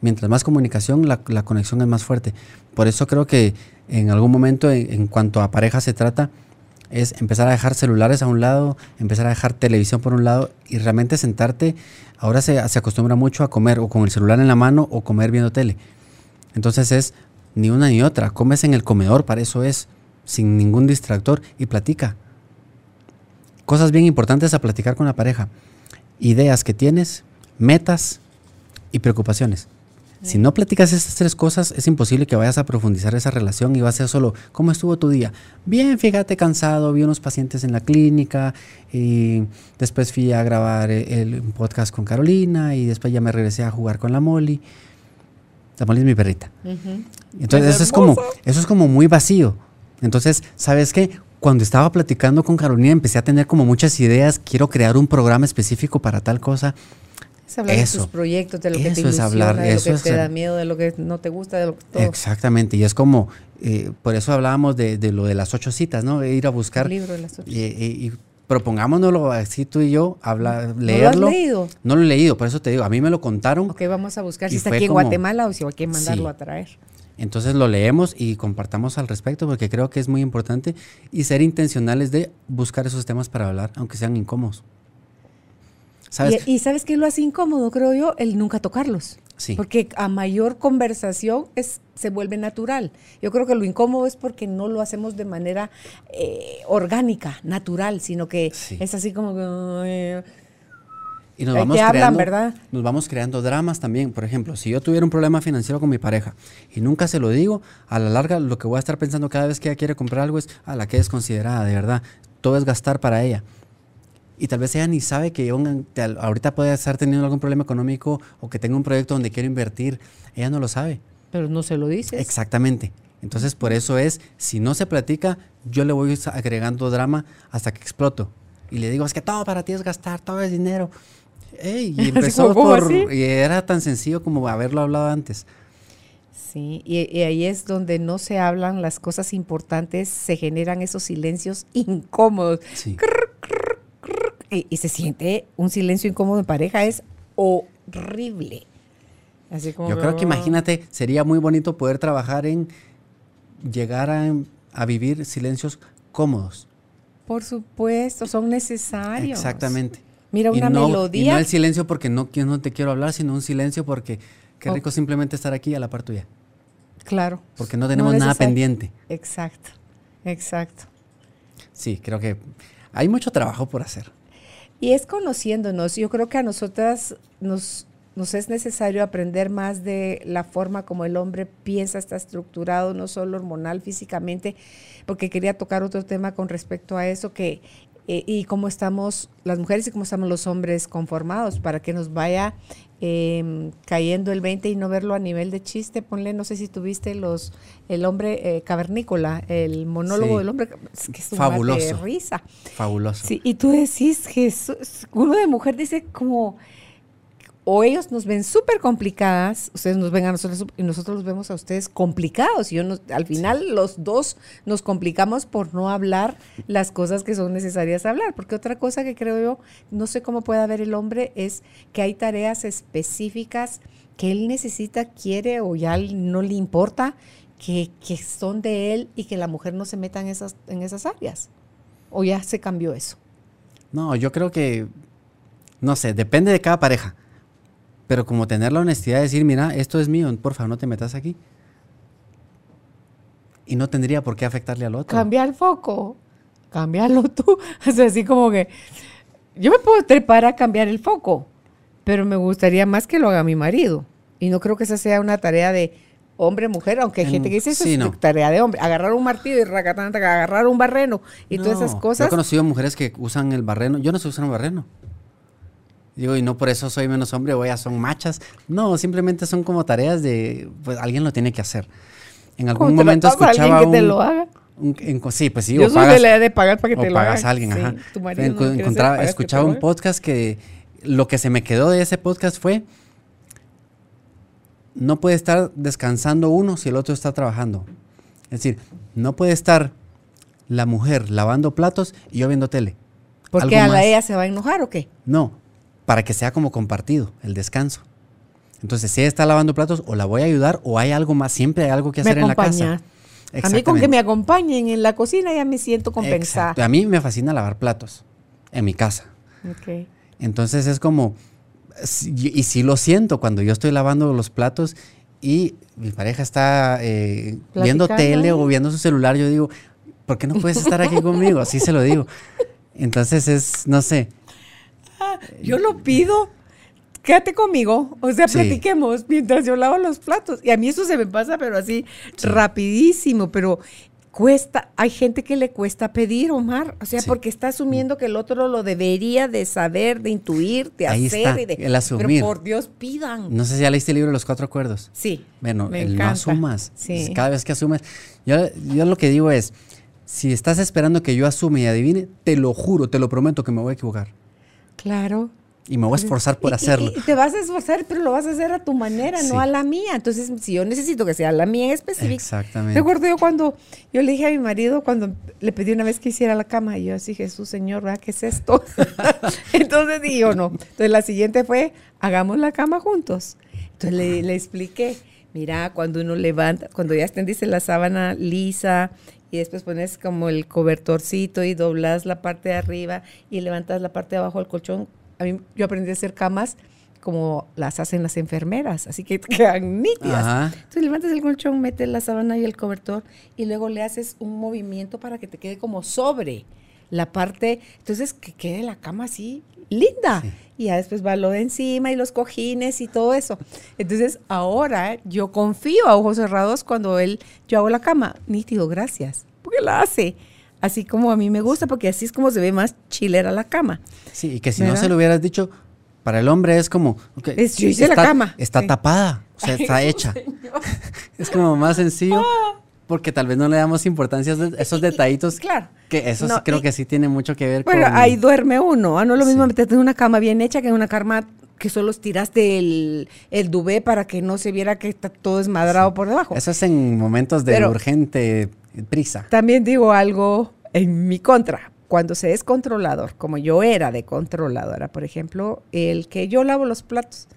Mientras más comunicación, la, conexión es más fuerte. Por eso creo que en algún momento, en, en cuanto a pareja se trata, es empezar a dejar celulares a un lado, empezar a dejar televisión por un lado y realmente sentarte. Ahora se, se acostumbra mucho a comer o con el celular en la mano o comer viendo tele. Entonces es ni una ni otra. Comes en el comedor, para eso es, sin ningún distractor y platica. Cosas bien importantes a platicar con la pareja. Ideas que tienes, metas y preocupaciones. Si no platicas estas tres cosas, es imposible que vayas a profundizar esa relación y va a ser solo, ¿cómo estuvo tu día? Bien, fíjate, cansado, vi unos pacientes en la clínica y después fui a grabar el, el podcast con Carolina y después ya me regresé a jugar con la Molly. La Molly es mi perrita. Entonces Es eso es como, eso es como muy vacío. Entonces, ¿sabes qué? Cuando estaba platicando con Carolina empecé a tener como muchas ideas, quiero crear un programa específico para tal cosa. Es hablar de Eso. tus proyectos, de lo que te Eso es ilusiona, hablar, de lo eso que es te da miedo, de lo que no te gusta, de lo que todo. Exactamente, y es como, eh, por eso hablábamos de, de lo de las ocho citas, ¿no? De ir a buscar. El libro de las ocho. Y, propongámonoslo así tú y yo, hablar, ¿No lo leerlo. has leído? No lo he leído, por eso te digo, a mí me lo contaron. Ok, vamos a buscar si está aquí en como- Guatemala o si hay que mandarlo Sí. a traer. Entonces lo leemos y compartamos al respecto porque creo que es muy importante y ser intencionales de buscar esos temas para hablar, aunque sean incómodos. ¿Sabes? Y, y ¿sabes qué lo hace incómodo, creo yo? El nunca tocarlos. Sí. Porque a mayor conversación es, se vuelve natural. Yo creo que lo incómodo es porque no lo hacemos de manera eh, orgánica, natural, sino que Sí. es así como que... eh, Y nos vamos te hablan, creando, ¿verdad? Nos vamos creando dramas también. Por ejemplo, si yo tuviera un problema financiero con mi pareja y nunca se lo digo, a la larga lo que voy a estar pensando cada vez que ella quiere comprar algo es a la que es considerada, de verdad. Todo es gastar para ella. Y tal vez ella ni sabe que yo ahorita puede estar teniendo algún problema económico o que tenga un proyecto donde quiero invertir. Ella no lo sabe. pero no se lo dices. Exactamente. Entonces, por eso es, si no se platica, yo le voy agregando drama hasta que exploto. Y le digo, es que todo para ti es gastar, todo es dinero. Y empezó como, ¿cómo por... Y era tan sencillo como haberlo hablado antes. Sí, y, y ahí es donde no se hablan las cosas importantes, se generan esos silencios incómodos. Sí. Y, y se siente un silencio incómodo en pareja, es horrible. Así como Yo creo que imagínate, sería muy bonito poder trabajar en llegar a, a vivir silencios cómodos. Por supuesto, son necesarios. Exactamente. Mira, Y una no- Y melodía. no el silencio porque no, que no te quiero hablar, sino un silencio porque qué Oh. rico simplemente estar aquí a la par tuya. Claro. Porque no tenemos nada pendiente. Exacto, exacto. Sí, creo que hay mucho trabajo por hacer. Y es conociéndonos. Yo creo que a nosotras nos, nos es necesario aprender más de la forma como el hombre piensa, está estructurado, no solo hormonal, físicamente, porque quería tocar otro tema con respecto a eso, que eh, y cómo estamos las mujeres y cómo estamos los hombres conformados, para que nos vaya eh, cayendo el 20 y no verlo a nivel de chiste. Ponle, no sé si tuviste los el hombre eh, cavernícola, el monólogo Sí. del hombre, es que es un mate de Fabuloso. risa. Fabuloso. Sí, y tú decís, Jesús, uno de mujer dice como, o ellos nos ven súper complicadas, ustedes nos ven a nosotros y nosotros los vemos a ustedes complicados. Y yo al final los dos nos complicamos por no hablar las cosas que son necesarias hablar. Porque otra cosa que creo yo, no sé cómo puede ver el hombre, es que hay tareas específicas que él necesita, quiere o ya no le importa, que, que son de él y que la mujer no se meta en esas, en esas áreas. O ya se cambió eso. No, yo creo que, no sé, depende de cada pareja. Pero como tener la honestidad de decir, mira, esto es mío, por favor no te metas aquí. Y no tendría por qué afectarle al otro. Cambia el foco, cámbialo tú. O sea, así como que yo me puedo trepar a cambiar el foco, pero me gustaría más que lo haga mi marido. Y no creo que esa sea una tarea de hombre-mujer, aunque hay En- gente que dice eso sí, es no. tarea de hombre. Agarrar un martillo y racatán, agarrar un barreno y todas esas Yo he cosas. conocido mujeres que usan el barreno. Yo no sé usar un barreno. Digo, y no por eso soy menos hombre o ellas son machas. No, simplemente son como tareas de, pues alguien lo tiene que hacer. En algún momento escuchaba que un, te lo haga. un- en co- sí, pues sí, yo o soy pagas, de la idea de pagar para que te lo pagas hagan. a alguien, Sí, ajá. tu marido no encontraba- pagas escuchaba un podcast que lo que se me quedó de ese podcast fue no puede estar descansando uno si el otro está trabajando. Es decir, no puede estar la mujer lavando platos y yo viendo tele. Porque a la más. ella se va a enojar o qué? No, para que sea como compartido el descanso. Entonces, si ella está lavando platos, o la voy a ayudar, o hay algo más, siempre hay algo que hacer en la casa. A mí con que me acompañen en la cocina ya me siento compensada. Exacto. A mí me fascina lavar platos en mi casa. Entonces es como, y sí lo siento cuando yo estoy lavando los platos y mi pareja está eh, viendo tele o viendo su celular, yo digo, ¿por qué no puedes estar aquí conmigo? Así se lo digo. Entonces es, no sé, Yo lo pido. Quédate conmigo, o sea, Sí. platiquemos mientras yo lavo los platos. Y a mí eso se me pasa, pero así rapidísimo, pero cuesta, hay gente que le cuesta pedir, Omar, o sea, Sí. porque está asumiendo que el otro lo debería de saber, de intuir, de Ahí hacer está, y de el asumir. Pero por Dios, pidan. no sé si ya leíste el libro de los cuatro acuerdos. Sí. Bueno, me el no asumas. Sí. Cada vez que asumes. Yo, yo lo que digo es, si estás esperando que yo asume y adivine, te lo juro, te lo prometo que me voy a equivocar. Claro. Y me voy a esforzar por Y- y- hacerlo. Y, te vas a esforzar, pero lo vas a hacer a tu manera, Sí. no a la mía. Entonces, si yo necesito que sea la mía en específico. Exactamente. Recuerdo yo cuando yo le dije a mi marido, cuando le pedí una vez que hiciera la cama, y yo así, Jesús, Señor, ¿verdad? ¿qué es esto? Entonces dije yo, no. Entonces la siguiente fue, hagamos la cama juntos. Entonces le, le expliqué, mira, cuando uno levanta, cuando ya extendiste la sábana lisa y después pones como el cobertorcito y doblas la parte de arriba y levantas la parte de abajo del colchón, a mí, yo aprendí a hacer camas como las hacen las enfermeras, así que quedan nítidas. Ajá. Entonces levantas el colchón, metes la sábana y el cobertor y luego le haces un movimiento para que te quede como sobre la parte, entonces que quede la cama así linda. Sí. Y ya después va lo de encima y los cojines y todo eso. Entonces ahora yo confío a ojos cerrados cuando él, yo hago la cama, nítido, gracias, porque la hace. Así como a mí me gusta, porque así es como se ve más chilera la cama. Sí, y que si no se lo hubieras dicho, para el hombre es como... ok, Es, yo hice la cama. Está Sí. tapada, o sea, está hecha. Es como más sencillo, porque tal vez no le damos importancia a esos, esos Y- y- detallitos. claro. Que eso No, creo y- que sí tiene mucho que ver Bueno, con... ahí duerme uno. Ah, no es lo mismo Sí. meterte en una cama bien hecha que en una cama que solo estiraste el, el duvet para que no se viera que está todo desmadrado por debajo. Eso es en momentos de Pero- urgente prisa. También digo algo en mi contra. Cuando se es controlador, como yo era de controladora, por ejemplo, el que yo lavo los platos.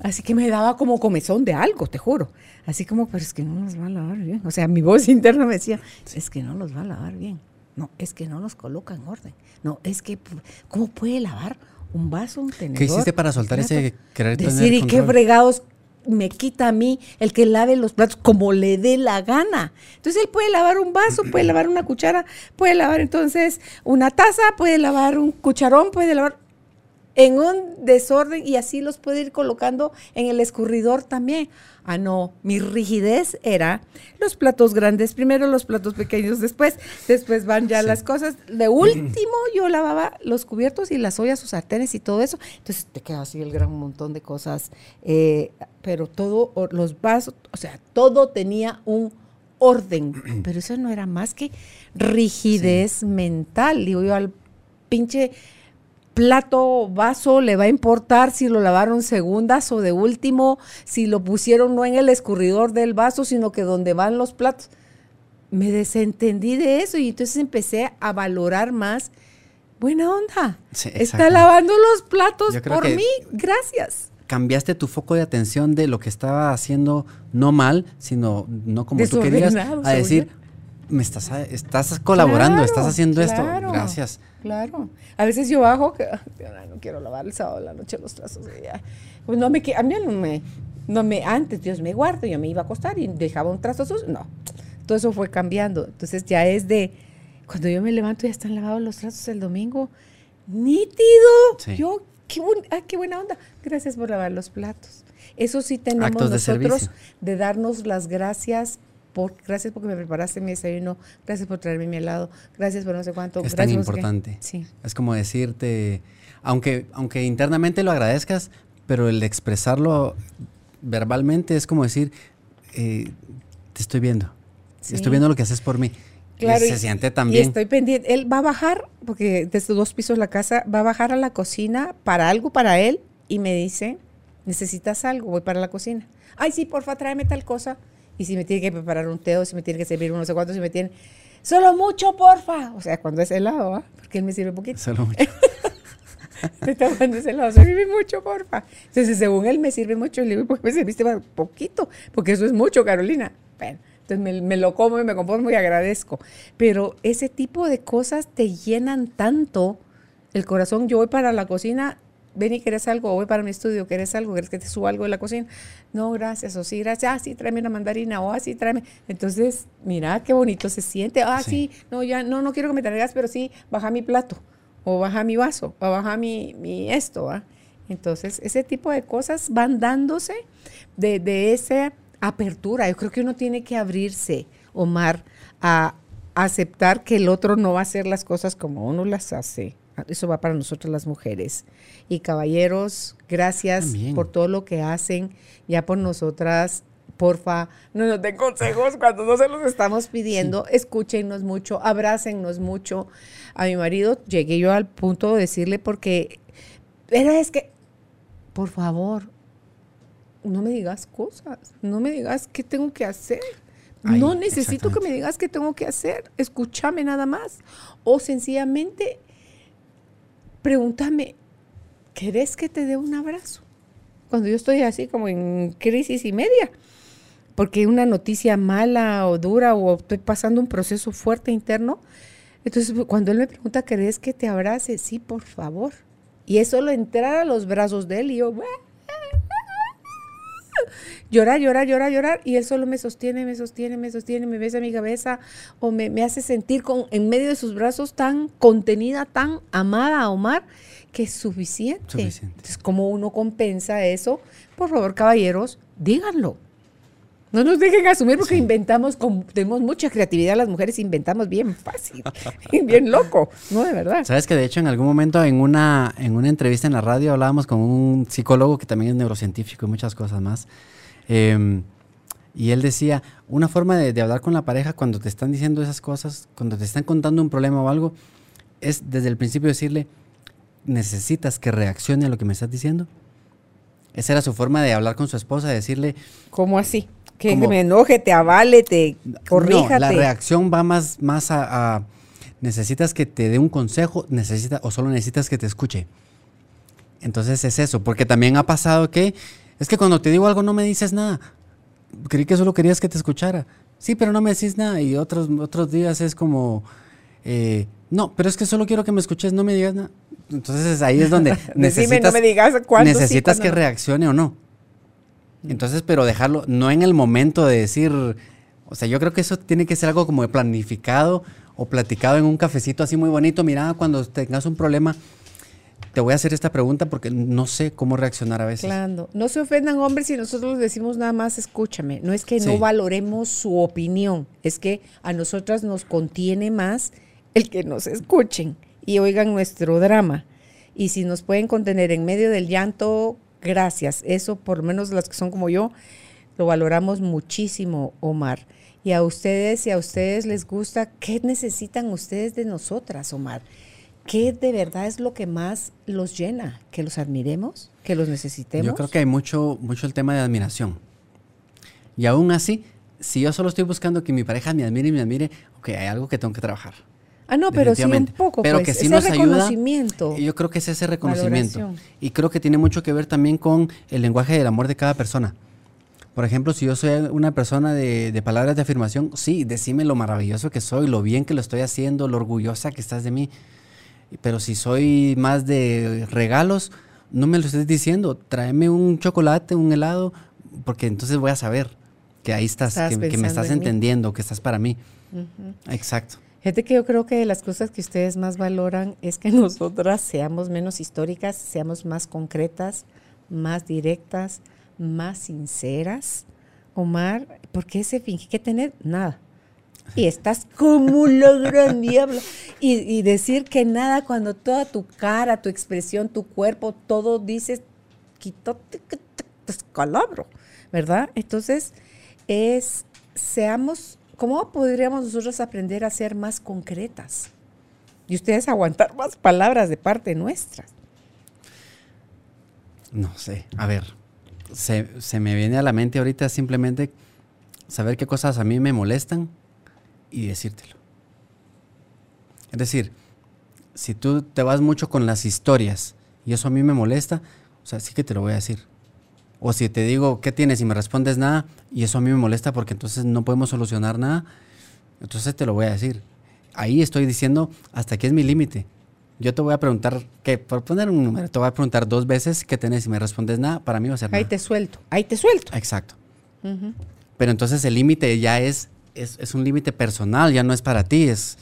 Así que me daba como comezón de algo, te juro. Así como, pero es que no los va a lavar bien. O sea, mi voz interna me decía, es que no los va a lavar bien. No, es que no los coloca en orden. No, es que, ¿cómo puede lavar un vaso, un tenedor? ¿Qué hiciste para soltar ese querer tener Decir, ¿y qué fregados me quita a mí el que lave los platos como le dé la gana? Entonces él puede lavar un vaso, puede lavar una cuchara, puede lavar entonces una taza, puede lavar un cucharón, puede lavar en un desorden y así los puede ir colocando en el escurridor también. Ah, no, mi rigidez era los platos grandes primero, los platos pequeños después, después van ya Sí. las cosas. De último yo lavaba los cubiertos y las ollas, sus sartenes y todo eso. Entonces te queda así el gran montón de cosas, eh, pero todo, los vasos, o sea, todo tenía un orden, pero eso no era más que rigidez mental. Digo yo al pinche plato, vaso, le va a importar si lo lavaron segundas o de último, si lo pusieron no en el escurridor del vaso, sino que donde van los platos. Me desentendí de eso y entonces empecé a valorar más. Buena onda. Sí, Está lavando los platos por mí. Gracias. Cambiaste tu foco de atención de lo que estaba haciendo no mal, sino no como tú querías, a decir, me estás, estás colaborando, Claro, estás haciendo claro, esto. Gracias. Claro. A veces yo bajo, que "Ay, no quiero lavar el sábado de la noche los trazos. ya. Pues no me, a mí no me, no me, antes Dios me guarda, yo me iba a acostar y dejaba un trazo sucio. No, todo eso fue cambiando. Entonces ya es de, cuando yo me levanto ya están lavados los trazos el domingo. Nítido. Sí. Yo, qué, buen- ah, qué buena onda. Gracias por lavar los platos. Eso sí tenemos Actos nosotros de darnos las gracias por, gracias porque me preparaste mi desayuno, gracias por traerme mi helado, gracias por no sé cuánto. Es tan gracias qué. importante. Sí. Es como decirte, aunque, aunque internamente lo agradezcas, pero el expresarlo verbalmente es como decir, eh, te estoy viendo. Sí. Estoy viendo lo que haces por mí. Claro, y se y- siente Y también. estoy pendiente. Él va a bajar, porque desde dos pisos la casa, va a bajar a la cocina para algo para él y me dice, necesitas algo, voy para la cocina. Ay, sí, porfa, tráeme tal cosa. Y si me tiene que preparar un té o si me tiene que servir uno no sé cuánto, si me tiene... Solo mucho, porfa. O sea, cuando es helado, ¿ah? Porque él me sirve poquito. Solo mucho. Me está dando ese helado, sirve mucho, porfa. Entonces, según él, me sirve mucho. Le digo, ¿por qué me serviste poquito? Porque eso es mucho, Carolina. Bueno, entonces me, me lo como y me conformo y agradezco. Pero ese tipo de cosas te llenan tanto el corazón. Yo voy para la cocina, ven y querés algo, o voy para mi estudio, querés algo, querés que te suba algo de la cocina. No, gracias, o sí, gracias. Ah, sí, tráeme una mandarina, o así, tráeme. Entonces, mira qué bonito se siente. Ah, Sí. sí, no, ya, no, no quiero que me traigas, pero sí, baja mi plato, o baja mi vaso, o baja mi, mi esto, ¿ah? Entonces, ese tipo de cosas van dándose de, de esa apertura. Yo creo que uno tiene que abrirse, Omar, a aceptar que el otro no va a hacer las cosas como uno las hace. Eso va para nosotras las mujeres. Y caballeros, gracias También. por todo lo que hacen. Ya por nosotras, porfa, no nos den consejos cuando no se los estamos pidiendo. Escúchenos mucho, abrácennos mucho. A mi marido llegué yo al punto de decirle porque, pero es que, por favor, no me digas cosas, no me digas qué tengo que hacer. Ahí, no necesito que me digas qué tengo que hacer. Escúchame nada más. O sencillamente pregúntame, ¿querés que te dé un abrazo? Cuando yo estoy así como en crisis y media, porque una noticia mala o dura o estoy pasando un proceso fuerte interno, entonces cuando él me pregunta, ¿querés que te abrace? Sí, por favor. Y es solo entrar a los brazos de él y yo, llorar, llorar, llorar, llorar, y él solo me sostiene, me sostiene, me sostiene, me besa mi cabeza o me, hace sentir con, en medio de sus brazos tan contenida, tan amada a Omar, que es suficiente. suficiente. Entonces, ¿cómo uno compensa eso? Por favor, caballeros, díganlo. No nos dejen asumir porque inventamos, tenemos mucha creatividad las mujeres, inventamos bien fácil, bien loco, ¿no? De verdad. Sabes que de hecho en algún momento en una, en una entrevista en la radio hablábamos con un psicólogo que también es neurocientífico y muchas cosas más. Em, y él decía, una forma de, hablar con la pareja cuando te están diciendo esas cosas, cuando te están contando un problema o algo, es desde el principio decirle, necesitas que reaccione a lo que me estás diciendo. Esa era su forma de hablar con su esposa, de decirle... ¿Cómo así? Que me enoje, te avale, te corríjate. la reacción va más, más a, necesitas que te dé un consejo, necesita, o solo necesitas que te escuche. Entonces es eso, porque también ha pasado que es que cuando te digo algo no me dices nada. Creí que solo querías que te escuchara. Sí, pero no me decís nada. Y otros, otros días es como, eh, no, pero es que solo quiero que me escuches, no me digas nada. Entonces ahí es donde necesitas, no me digas necesitas que reaccione o no. Entonces, pero dejarlo, no en el momento de decir, o sea, yo creo que eso tiene que ser algo como planificado o platicado en un cafecito así muy bonito. Mira, cuando tengas un problema, te voy a hacer esta pregunta porque no sé cómo reaccionar a veces. Claro, no se ofendan hombres si nosotros les decimos nada más, escúchame. No es que no valoremos su opinión, es que a nosotras nos contiene más el que nos escuchen y oigan nuestro drama. Y si nos pueden contener en medio del llanto, gracias. Eso, por lo menos las que son como yo, lo valoramos muchísimo, Omar. Y a ustedes, si a ustedes les gusta, ¿qué necesitan ustedes de nosotras, Omar? ¿Qué de verdad es lo que más los llena? ¿Que los admiremos? ¿Que los necesitemos? Yo creo que hay mucho, mucho el tema de admiración. Y aún así, si yo solo estoy buscando que mi pareja me admire y me admire, ok, hay algo que tengo que trabajar. Ah, no, pero sí un poco, pero pues, que sí nos reconocimiento. Ayuda, yo creo que es ese reconocimiento. Y creo que tiene mucho que ver también con el lenguaje del amor de cada persona. Por ejemplo, si yo soy una persona de, de, palabras de afirmación, sí, decime lo maravilloso que soy, lo bien que lo estoy haciendo, lo orgullosa que estás de mí. Pero si soy más de regalos, no me lo estés diciendo. Tráeme un chocolate, un helado, porque entonces voy a saber que ahí estás, que, me estás entendiendo, que estás para mí. Exacto. Fíjate que yo creo que de las cosas que ustedes más valoran es que nosotras seamos menos históricas, seamos más concretas, más directas, más sinceras. Omar, ¿por qué se finge que tener nada? y estás como la gran diablo. Y, decir que nada cuando toda tu cara, tu expresión, tu cuerpo, todo dices, quítate que te descalabro, ¿verdad? Entonces, es, seamos, ¿cómo podríamos nosotros aprender a ser más concretas? Y ustedes aguantar más palabras de parte nuestra. No sé, a ver, se, se me viene a la mente ahorita simplemente saber qué cosas a mí me molestan y decírtelo. Es decir, si tú te vas mucho con las historias y eso a mí me molesta, o sea, sí que te lo voy a decir. O si te digo, ¿qué tienes? y me respondes nada y eso a mí me molesta porque entonces no podemos solucionar nada, entonces te lo voy a decir. Ahí estoy diciendo, hasta aquí es mi límite. Yo te voy a preguntar, que por poner un número, te voy a preguntar dos veces qué tienes y me respondes nada, para mí va a ser nada. Ahí te suelto, ahí te suelto. Exacto. Pero entonces el límite ya es es, un límite personal, ya no es para ti, es,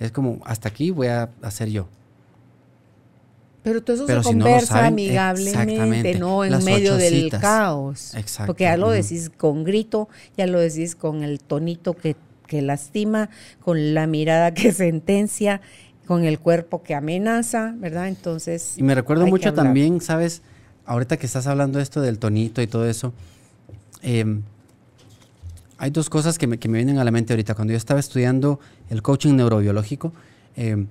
es como hasta aquí voy a hacer yo. Pero todo eso se conversa amigablemente, no en medio del caos. Porque ya lo decís con grito, ya lo decís con el tonito que, que lastima, con la mirada que sentencia, con el cuerpo que amenaza, ¿verdad? Entonces. Y me recuerdo mucho también, ¿sabes? Ahorita que estás hablando esto del tonito y todo eso, eh, hay dos cosas que me, vienen a la mente ahorita. Cuando yo estaba estudiando el coaching neurobiológico, em,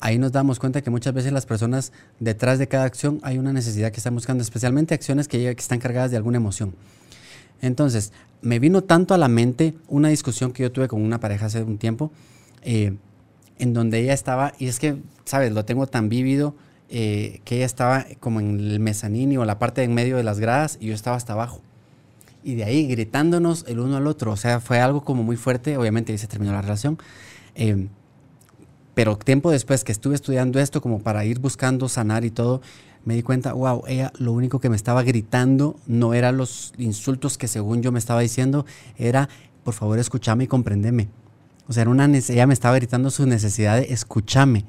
ahí nos damos cuenta que muchas veces las personas detrás de cada acción hay una necesidad que están buscando, especialmente acciones que, están cargadas de alguna emoción. Entonces, me vino tanto a la mente una discusión que yo tuve con una pareja hace un tiempo, eh, en donde ella estaba, y es que, ¿sabes? Lo tengo tan vívido, eh, que ella estaba como en el mezanín o la parte en medio de las gradas y yo estaba hasta abajo y de ahí gritándonos el uno al otro. O sea, fue algo como muy fuerte. Obviamente ahí se terminó la relación. Eh, Pero tiempo después que estuve estudiando esto como para ir buscando sanar y todo, me di cuenta, wow, ella lo único que me estaba gritando no eran los insultos que según yo me estaba diciendo, era, por favor, escúchame y comprendeme. O sea, era una, ella me estaba gritando su necesidad de escúchame.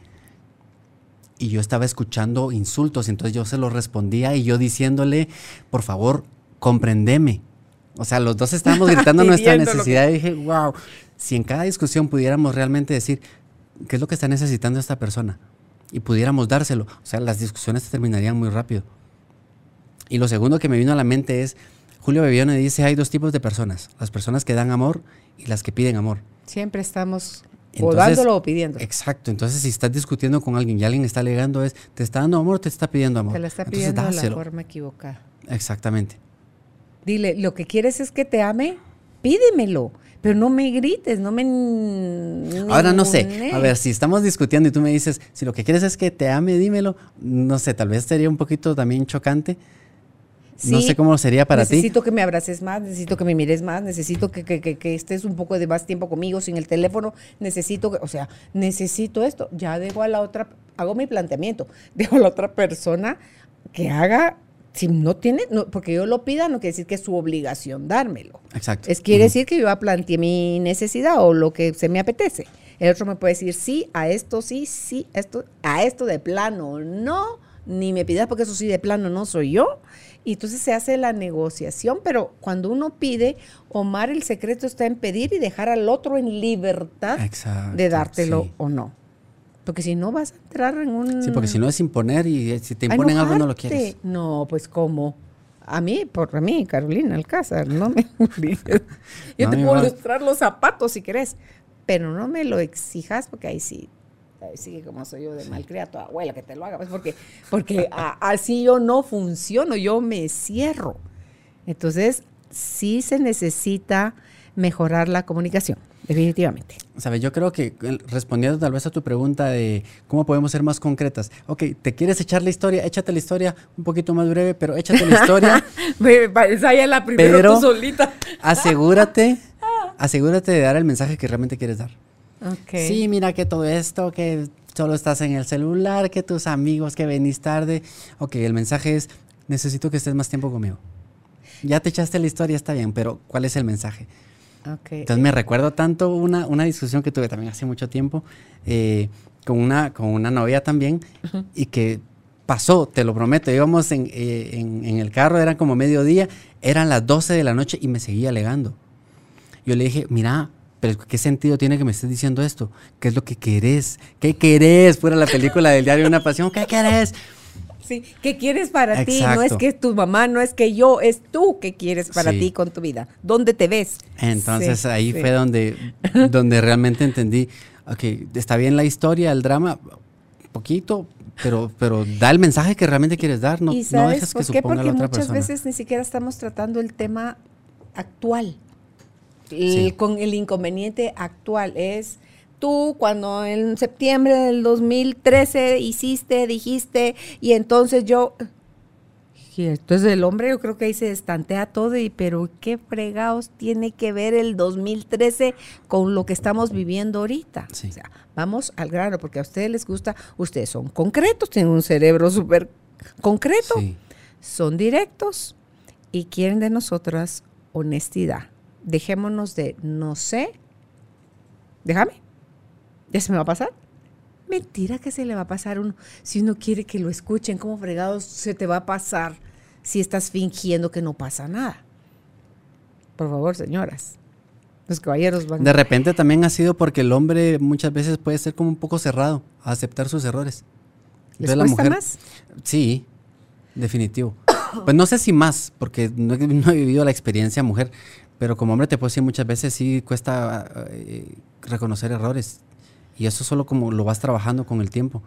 Y yo estaba escuchando insultos, entonces yo se los respondía y yo diciéndole, por favor, comprendeme. O sea, los dos estábamos gritando nuestra necesidad y dije, wow, si en cada discusión pudiéramos realmente decir, ¿qué es lo que está necesitando esta persona? y pudiéramos dárselo. O sea, las discusiones terminarían muy rápido. Y lo segundo que me vino a la mente es, Julio Bebione dice, hay dos tipos de personas, las personas que dan amor y las que piden amor. Siempre estamos o dándolo o pidiendo. Exacto, entonces si estás discutiendo con alguien y alguien está alegando es, ¿te está dando amor o te está pidiendo amor? Te la está pidiendo de la forma equivocada. Exactamente. Dile, lo que quieres es que te ame, pídemelo. Pero no me grites, no me... Ahora no sé, a ver, si estamos discutiendo y tú me dices, si lo que quieres es que te ame, dímelo, no sé, tal vez sería un poquito también chocante. no sé cómo sería para ti. Necesito que me abraces más, necesito que me mires más, necesito que, que, que, estés un poco de más tiempo conmigo sin el teléfono, necesito, que, o sea, necesito esto. Ya dejo a la otra, hago mi planteamiento, dejo a la otra persona que haga si no tiene, no, porque yo lo pida, no quiere decir que es su obligación dármelo. Exacto. Es quiere decir que yo planteé mi necesidad o lo que se me apetece. El otro me puede decir sí, a esto sí, sí, esto, a esto de plano no, ni me pidas porque eso sí de plano no soy yo. Y entonces se hace la negociación, pero cuando uno pide, Omar, el secreto está en pedir y dejar al otro en libertad de dártelo o no. Porque si no vas a entrar en un... Sí, porque si no es imponer y si te imponen algo no lo quieres. No, pues ¿cómo? A mí, por mí, Carolina Alcázar, no me Yo te puedo mostrar los zapatos si querés, pero no me lo exijas porque ahí sí, ahí sí como soy yo de malcriado, abuela, que te lo haga, pues porque, porque así yo no funciono, yo me cierro. Entonces, sí se necesita mejorar la comunicación definitivamente. Sabes, yo creo que respondiendo tal vez a tu pregunta de cómo podemos ser más concretas. Ok, ¿te quieres echar la historia? Échate la historia un poquito más breve, pero échate la historia. Esa la primera pero tú solita. asegúrate, asegúrate de dar el mensaje que realmente quieres dar. Okay. Sí, mira que todo esto, que solo estás en el celular, que tus amigos, que venís tarde. Ok, el mensaje es, necesito que estés más tiempo conmigo. Ya te echaste la historia, está bien, pero ¿cuál es el mensaje? Entonces me recuerdo tanto una, una, discusión que tuve también hace mucho tiempo eh, con, una, con una novia también y que pasó, te lo prometo, íbamos en, eh, en, en, el carro, eran como mediodía, eran las 12 de la noche y me seguía alegando. Yo le dije, mira, pero ¿qué sentido tiene que me estés diciendo esto? ¿Qué es lo que querés? ¿Qué querés? Fuera la película del diario de una pasión, ¿qué querés? ¿Qué quieres para ti? No es que tu mamá, no es que yo, es tú que quieres para ti con tu vida. ¿Dónde te ves? Entonces ahí fue donde, donde realmente entendí, ok, está bien la historia, el drama, poquito, pero, pero da el mensaje que realmente quieres dar, no, no dejes que suponga Porque la otra muchas veces ni siquiera estamos tratando el tema actual, con el inconveniente actual es tú cuando en septiembre del 2013 hiciste, dijiste, y entonces yo... Y entonces el hombre yo creo que ahí se destantea todo, y pero qué fregados tiene que ver el 2013 con lo que estamos viviendo ahorita. O sea, vamos al grano, porque a ustedes les gusta, ustedes son concretos, tienen un cerebro súper concreto, son directos y quieren de nosotras honestidad. Dejémonos de no sé, déjame, ¿Ya se me va a pasar? Mentira que se le va a pasar uno. Si uno quiere que lo escuchen, ¿cómo fregados se te va a pasar si estás fingiendo que no pasa nada? Por favor, señoras. Los caballeros van. De repente también ha sido porque el hombre muchas veces puede ser como un poco cerrado a aceptar sus errores. ¿Les la mujer, más? Sí, definitivo. pues no sé si más, porque no, he vivido la experiencia mujer, pero como hombre te puedo decir muchas veces sí cuesta eh, reconocer errores y eso solo como lo vas trabajando con el tiempo.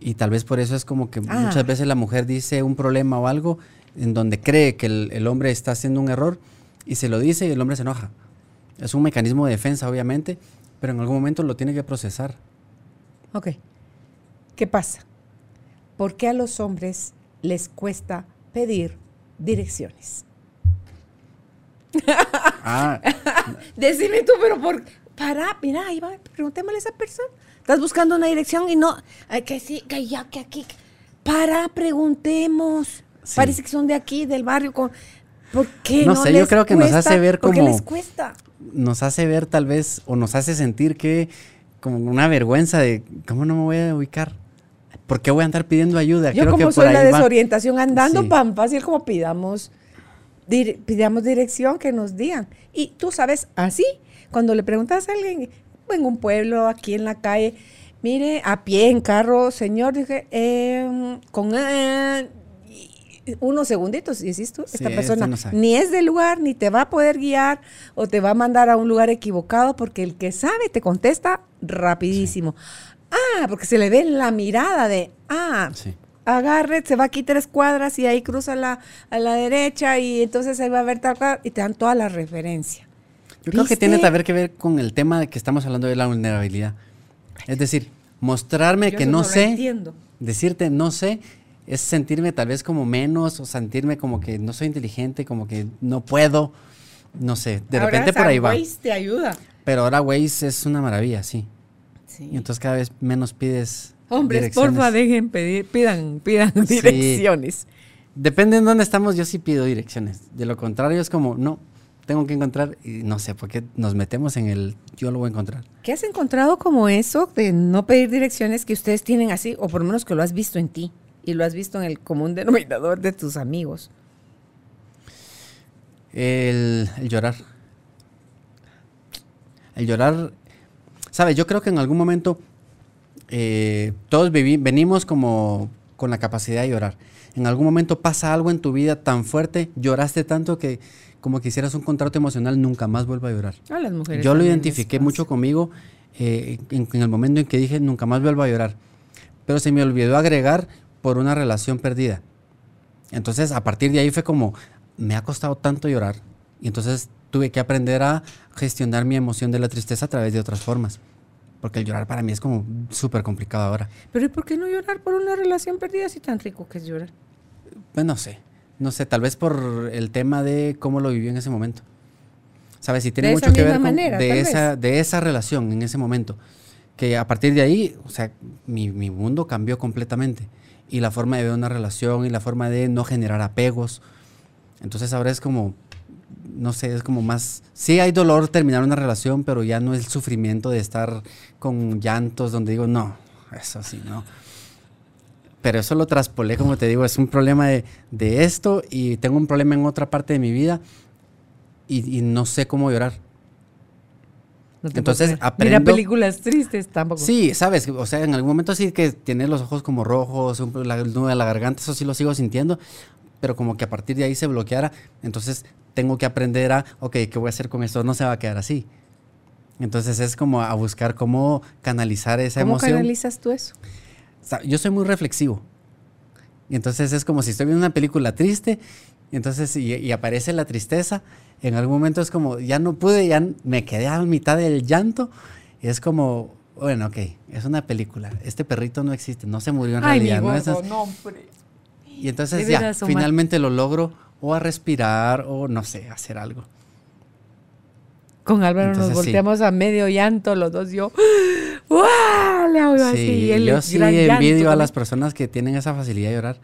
Y tal vez por eso es como que ah. muchas veces la mujer dice un problema o algo en donde cree que el, hombre está haciendo un error y se lo dice y el hombre se enoja. Es un mecanismo de defensa, obviamente, pero en algún momento lo tiene que procesar. Ok. ¿Qué pasa? ¿Por qué a los hombres les cuesta pedir direcciones? Ah. Decime tú, pero ¿por, para, mira, ahí va, preguntémosle a esa persona. Estás buscando una dirección y no, hay que sí, que ya, que aquí. Para, preguntemos. Sí. Parece que son de aquí, del barrio. Con, ¿Por qué No no, sé, yo creo que nos hace ver ¿Por qué como- les cuesta? Nos hace ver tal vez, o nos hace sentir que como una vergüenza de, ¿cómo no me voy a ubicar? ¿Por qué voy a andar pidiendo ayuda? Yo Creo como que por soy la ahí va. desorientación andando Sí. pan fácil como pidamos dir- pidamos dirección que nos digan. Y tú sabes, así, cuando le preguntas a alguien en un pueblo, aquí en la calle, mire, a pie, en carro, señor, dije, eh, con eh, unos segunditos, y decís tú, esta persona no ni es del lugar, ni te va a poder guiar, o te va a mandar a un lugar equivocado, porque el que sabe te contesta rapidísimo. Ah, porque se le ve en la mirada de, ah, Sí. Agarre, se va aquí tres cuadras y ahí cruza la, a la derecha y entonces ahí va a ver tal cual y te dan toda la referencia. Yo creo que tiene que que ver con el tema de que estamos hablando de la vulnerabilidad. Es decir, mostrarme Yo que no, sé, entiendo. decirte no sé, es sentirme tal vez como menos o sentirme como que no soy inteligente, como que no puedo, no sé, de repente por ahí va. te ayuda. Pero ahora Waze es una maravilla, sí. Sí. Y entonces cada vez menos pides Hombres, porfa, dejen pedir, pidan, pidan Sí. direcciones. Depende en dónde estamos, yo sí pido direcciones. De lo contrario es como, no, tengo que encontrar y no sé por qué nos metemos en el yo lo voy a encontrar. ¿Qué has encontrado como eso de no pedir direcciones que ustedes tienen así, o por lo menos que lo has visto en ti y lo has visto en el común denominador de tus amigos? El, el llorar. El llorar, ¿sabes? Yo creo que en algún momento eh, todos venimos como con la capacidad de llorar. En algún momento pasa algo en tu vida tan fuerte, lloraste tanto que como que hicieras un contrato emocional, nunca más vuelvo a llorar. A las mujeres. Yo lo identifiqué mucho conmigo eh, en, en el momento en que dije nunca más vuelvo a llorar. Pero se me olvidó agregar por una relación perdida. Entonces, a partir de ahí fue como, me ha costado tanto llorar. Y entonces tuve que aprender a gestionar mi emoción de la tristeza a través de otras formas. Porque el llorar para mí es como súper complicado ahora. Pero ¿y por qué no llorar por una relación perdida si tan rico que es llorar? Pues no sé. No sé, tal vez por el tema de cómo lo viví en ese momento. ¿Sabes? Y tiene De mucho que ver con manera, de, esa, de esa relación en ese momento. Que a partir de ahí, o sea, mi, mi mundo cambió completamente. Y la forma de ver una relación y la forma de no generar apegos. Entonces ahora es como, no sé, es como más... Sí hay dolor terminar una relación, pero ya no es el sufrimiento de estar con llantos donde digo, no, eso sí, no. Pero eso lo traspolé, como te digo, es un problema de, de esto y tengo un problema en otra parte de mi vida y, y no sé cómo llorar. No Entonces, aprendo- Mira películas tristes tampoco. Sí, sabes, o sea, en algún momento sí que tienes los ojos como rojos, la nudo de la garganta, eso sí lo sigo sintiendo, pero como que a partir de ahí se bloqueara, entonces tengo que aprender a, ok, ¿qué voy a hacer con esto? No se va a quedar así. Entonces es como a buscar cómo canalizar esa ¿Cómo emoción. canalizas tú eso? Yo soy muy reflexivo. Entonces es como si estoy viendo una película triste, entonces y, y aparece la tristeza, en algún momento es como, ya no pude, ya me quedé a mitad del llanto, y es como, bueno, ok, es una película, este perrito no existe, no se murió en realidad. ¿no? Esas- no, hombre. y entonces ya, finalmente lo logro, o a respirar, o no sé, hacer algo. Con Álvaro Entonces, nos sí. volteamos a medio llanto los dos. Yo, ¡guau! Le hago así. Sí, el yo sí gran llanto envidio a las personas que tienen esa facilidad de llorar.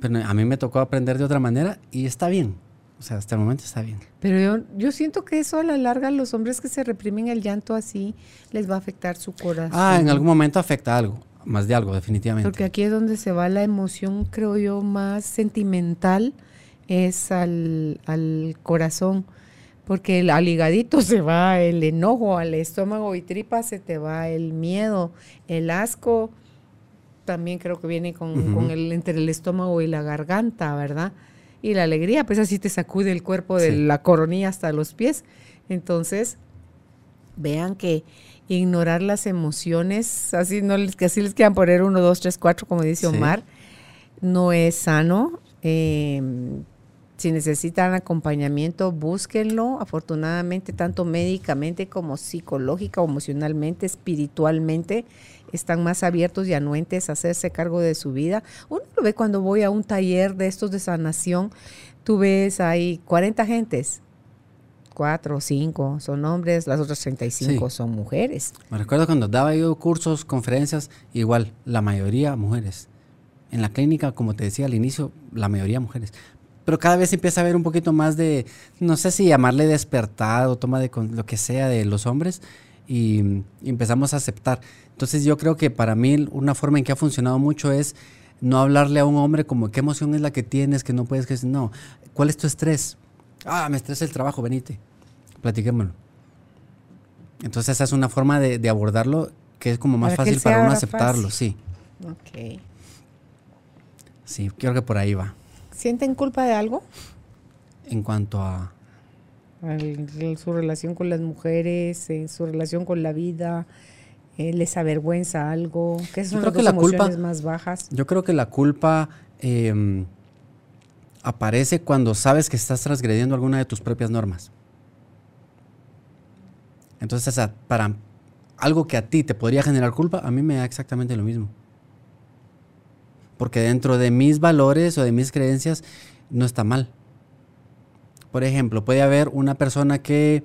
Pero a mí me tocó aprender de otra manera y está bien. O sea, hasta el momento está bien. Pero yo, yo siento que eso a la larga, los hombres que se reprimen el llanto así, les va a afectar su corazón. Ah, en algún momento afecta algo, más de algo, definitivamente. Porque aquí es donde se va la emoción, creo yo, más sentimental, es al, al corazón. Porque el, al higadito se va el enojo, al estómago y tripa se te va el miedo, el asco también creo que viene con, con el entre el estómago y la garganta, ¿verdad? Y la alegría, pues así te sacude el cuerpo de Sí. la coronilla hasta los pies. Entonces, vean que ignorar las emociones, así no les, que así les quieran poner uno, dos, tres, cuatro, como dice Sí. Omar, no es sano. Eh, si necesitan acompañamiento, búsquenlo. Afortunadamente, tanto médicamente como psicológica emocionalmente, espiritualmente, están más abiertos y anuentes a hacerse cargo de su vida. Uno lo ve cuando voy a un taller de estos de sanación. Tú ves ahí 40 gentes cuatro o cinco son hombres, las otras 35 son mujeres. Me recuerdo cuando daba yo cursos, conferencias, igual, la mayoría mujeres. En la clínica, como te decía al inicio, la mayoría mujeres. Pero cada vez empieza a haber un poquito más de, no sé si llamarle despertado, toma de lo que sea de los hombres, y, empezamos a aceptar. Entonces yo creo que para mí una forma en que ha funcionado mucho es no hablarle a un hombre como qué emoción es la que tienes, que no puedes, que no, ¿cuál es tu estrés? Ah, me estresa el trabajo, venite, platiquémoslo. Entonces esa es una forma de, abordarlo que es como más fácil para uno aceptarlo, sí. Ok. Sí, creo que por ahí va. ¿Sienten culpa de algo? En cuanto a... su relación con las mujeres, en su relación con la vida, eh, les avergüenza algo, ¿Qué son las emociones más bajas. Yo creo que la culpa em, aparece cuando sabes que estás transgrediendo alguna de tus propias normas. Entonces, para algo que a ti te podría generar culpa, a mí me da exactamente lo mismo. Porque dentro de mis valores o de mis creencias no está mal. Por ejemplo, puede haber una persona que,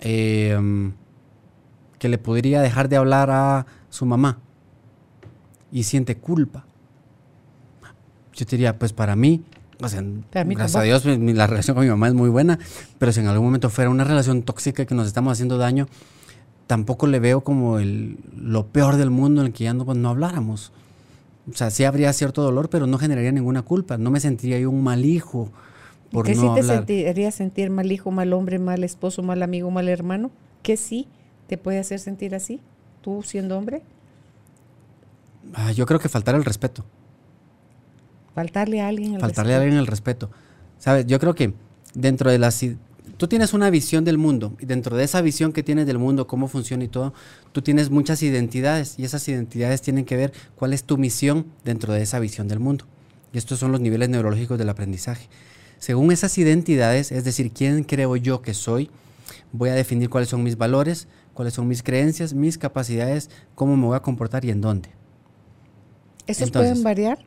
em, que le podría dejar de hablar a su mamá y siente culpa. Yo diría, pues para mí gracias a Dios, la relación con mi mamá es muy buena, pero si en algún momento fuera una relación tóxica que nos estamos haciendo daño, tampoco le veo como el, lo peor del mundo en el que ya no, pues, no habláramos. O sea, sí habría cierto dolor, pero no generaría ninguna culpa. No me sentiría yo un mal hijo por ¿Qué sí te sentiría sentir mal hijo, mal hombre, mal esposo, mal amigo, mal hermano? ¿Qué sí te puede hacer sentir así, tú siendo hombre? Ah, yo creo que faltar el respeto. Faltarle a alguien el Faltarle a alguien el respeto. ¿Sabes? Yo creo que dentro de las... Tú tienes una visión del mundo y dentro de esa visión que tienes del mundo, cómo funciona y todo, tú tienes muchas identidades y esas identidades tienen que ver cuál es tu misión dentro de esa visión del mundo. Y estos son los niveles neurológicos del aprendizaje. Según esas identidades, es decir, quién creo yo que soy, voy a definir cuáles son mis valores, cuáles son mis creencias, mis capacidades, cómo me voy a comportar y en dónde. ¿Esos pueden variar?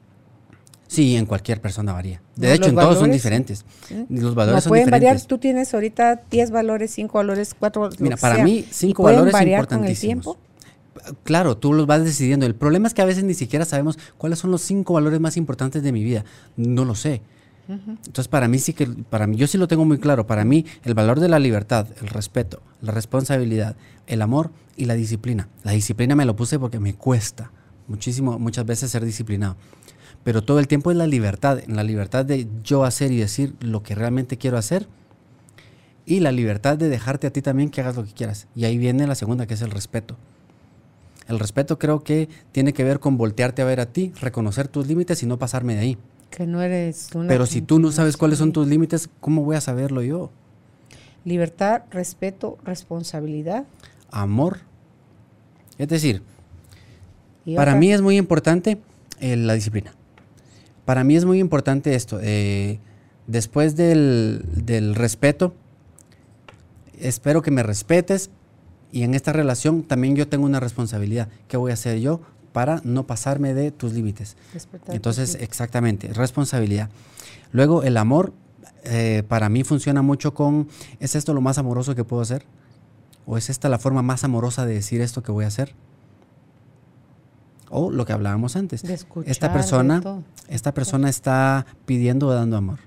Sí, en cualquier persona varía. De hecho, en todos son diferentes. Los valores no, pueden variar. Tú tienes ahorita 10 valores, 5 valores, 4 Mira, para mí, 5 valores variar importantísimos. Con el tiempo? Claro, tú los vas decidiendo. El problema es que a veces ni siquiera sabemos cuáles son los 5 valores más importantes de mi vida. No lo sé. Entonces, para mí sí que, para mí, yo sí lo tengo muy claro. Para mí, el valor de la libertad, el respeto, la responsabilidad, el amor y la disciplina. La disciplina me lo puse porque me cuesta muchísimo, muchas veces ser disciplinado pero todo el tiempo es la libertad, en la libertad de yo hacer y decir lo que realmente quiero hacer y la libertad de dejarte a ti también que hagas lo que quieras. Y ahí viene la segunda, que es el respeto. El respeto creo que tiene que ver con voltearte a ver a ti, reconocer tus límites y no pasarme de ahí. Que no eres una Pero si tú no sabes cuáles son tus límites, ¿cómo voy a saberlo yo? Libertad, respeto, responsabilidad. Amor. Es decir, para mí es muy importante eh, la disciplina. Para mí es muy importante esto. Eh, después del, respeto, espero que me respetes y en esta relación también yo tengo una responsabilidad. ¿Qué voy a hacer yo para no pasarme de tus límites? Entonces, exactamente, responsabilidad. Luego, el amor, eh, para mí funciona mucho con, ¿es esto lo más amoroso que puedo hacer? ¿O es esta la forma más amorosa de decir esto que voy a hacer? O lo que hablábamos antes. esta persona, esta persona está pidiendo o dando amor.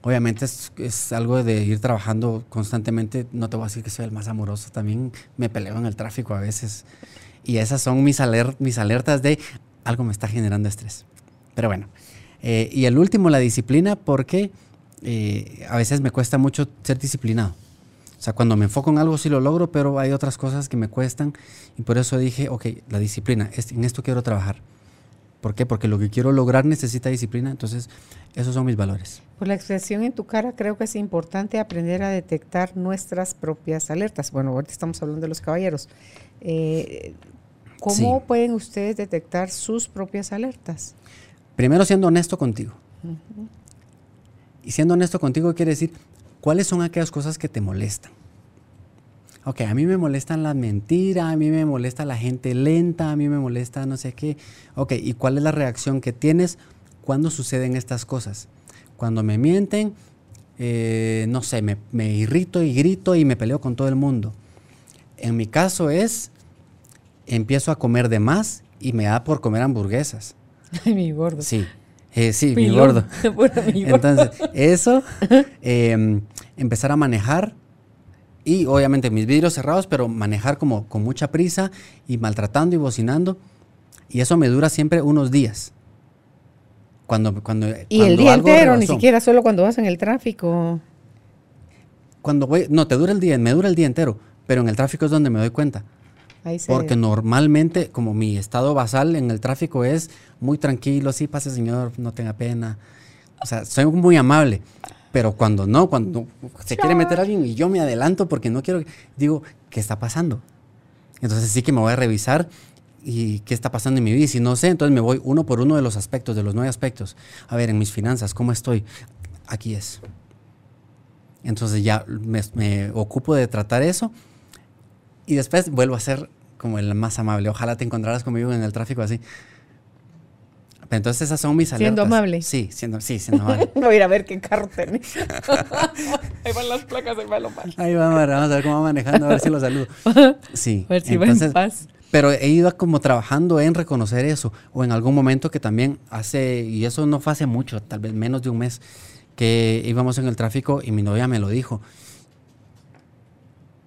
Obviamente es, algo de ir trabajando constantemente. No te voy a decir que soy el más amoroso. También me peleo en el tráfico a veces. Y esas son mis, mis alertas de algo me está generando estrés. Pero bueno. Eh, y el último, la disciplina, porque eh, a veces me cuesta mucho ser disciplinado. O sea, cuando me enfoco en algo sí lo logro, pero hay otras cosas que me cuestan y por eso dije, ok, la disciplina, en esto quiero trabajar. ¿Por qué? Porque lo que quiero lograr necesita disciplina, entonces esos son mis valores. Por la expresión en tu cara, creo que es importante aprender a detectar nuestras propias alertas. Bueno, ahorita estamos hablando de los caballeros. Eh, ¿Cómo pueden ustedes detectar sus propias alertas? Primero siendo honesto contigo. Y siendo honesto contigo quiere decir, ¿Cuáles son aquellas cosas que te molestan? Ok, a mí me molestan las mentiras, a mí me molesta la gente lenta, a mí me molesta no sé qué. Ok, ¿y cuál es la reacción que tienes cuando suceden estas cosas? Cuando me mienten, eh, no sé, me, me irrito y grito y me peleo con todo el mundo. En mi caso es, empiezo a comer de más y me da por comer hamburguesas. Ay, mi gordo. Sí, eh, sí, mi Pilón. gordo. Pura mi gordo. Entonces, eso, eh, empezar a manejar y obviamente mis vidrios cerrados, pero manejar como con mucha prisa y maltratando y bocinando. Y eso me dura siempre unos días. Cuando, cuando, y cuando el día entero, ni siquiera solo cuando vas en el tráfico. Cuando voy, no, te dura el día, me dura el día entero, pero en el tráfico es donde me doy cuenta. Ahí se Porque normalmente, como mi estado basal en el tráfico es muy tranquilo, sí, pase señor, no tenga pena. O sea, soy muy amable. Pero cuando no, cuando se quiere meter alguien y yo me adelanto porque no quiero, digo, ¿qué está pasando? Entonces sí que me voy a revisar y qué está pasando en mi vida. Y si no sé, entonces me voy uno por uno de los aspectos, de los nueve aspectos. A ver, en mis finanzas, ¿cómo estoy? Aquí es. Entonces ya me, me ocupo de tratar eso y después vuelvo a ser como el más amable. Ojalá te encontraras conmigo en el tráfico así. Pero entonces esas son mis alertas. Siendo amable. Sí, siendo, sí, siendo amable. Voy a ir a ver qué carro tenés. ahí van las placas, ahí va lo mal. Ahí vamos, vamos a ver cómo va manejando, a ver si lo saludo. Sí. A ver si va en paz. Pero he ido como trabajando en reconocer eso. O en algún momento que también hace, y eso no fue hace mucho, tal vez menos de un mes, que íbamos en el tráfico y mi novia me lo dijo.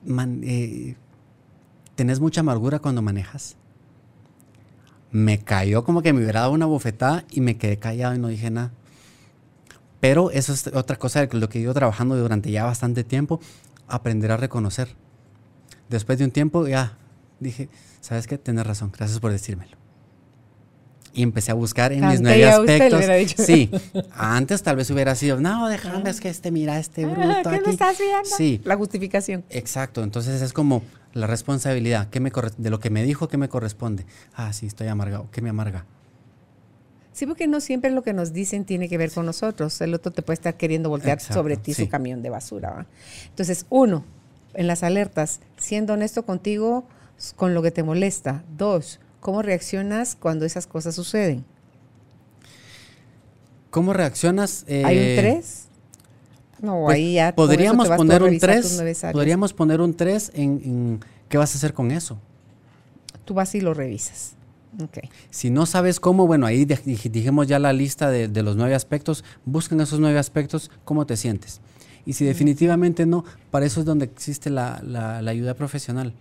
Man, eh, ¿Tenés mucha amargura cuando manejas? Me cayó como que me hubiera dado una bofetada y me quedé callado y no dije nada. Pero eso es otra cosa de lo que he ido trabajando durante ya bastante tiempo, aprender a reconocer. Después de un tiempo ya dije, ¿sabes qué? Tienes razón, gracias por decírmelo. Y empecé a buscar en mis nueve ya usted le aspectos. dicho. Sí, antes tal vez hubiera sido, no, déjame, es que este, mira, este bruto Ah, ¿Qué aquí. me estás viendo? Sí, La justificación. Exacto, entonces es como la responsabilidad, ¿qué me corre- de lo que me dijo, ¿qué me corresponde? Ah, sí, estoy amargado, ¿qué me amarga? Sí, porque no siempre lo que nos dicen tiene que ver con nosotros. El otro te puede estar queriendo voltear Exacto, sobre ti sí. su camión de basura. ¿va? Entonces, uno, en las alertas, siendo honesto contigo con lo que te molesta. Dos, ¿cómo reaccionas cuando esas cosas suceden? ¿Cómo reaccionas? ¿Hay un Eh, tres? No, pues, ahí ya. podríamos poner un revisar tus 3, nueve áreas. podríamos poner un 3 en, en qué vas a hacer con eso. Tú vas y lo revisas. Ok. Si no sabes cómo, bueno, ahí dij- dij- dijimos ya la lista de, de los nueve aspectos, buscan esos nueve aspectos, cómo te sientes. Y si definitivamente no, para eso es donde existe la, la- la ayuda profesional.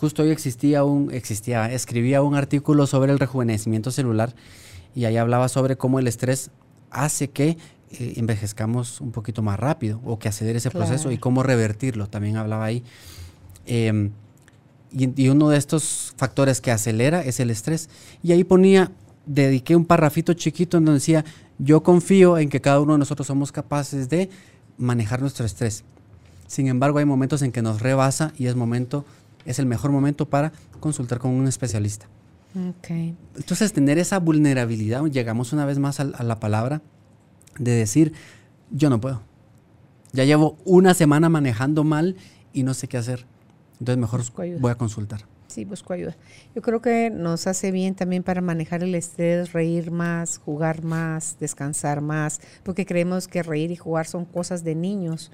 Justo hoy existía un, existía, escribía un artículo sobre el rejuvenecimiento celular y ahí hablaba sobre cómo el estrés hace que eh, envejezcamos un poquito más rápido o que acelere ese proceso y cómo revertirlo, también hablaba ahí. Em, y, y uno de estos factores que acelera es el estrés. Y ahí ponía, dediqué un parrafito chiquito en donde decía, yo confío en que cada uno de nosotros somos capaces de manejar nuestro estrés. Sin embargo, hay momentos en que nos rebasa y es momento, es el mejor momento para consultar con un especialista. Ok. Entonces, tener esa vulnerabilidad, llegamos una vez más al- a, la palabra de decir, yo no puedo. Ya llevo una semana manejando mal y no sé qué hacer. Entonces, mejor voy a consultar. Sí, busco ayuda. Yo creo que nos hace bien también para manejar el estrés, reír más, jugar más, descansar más, porque creemos que reír y jugar son cosas de niños.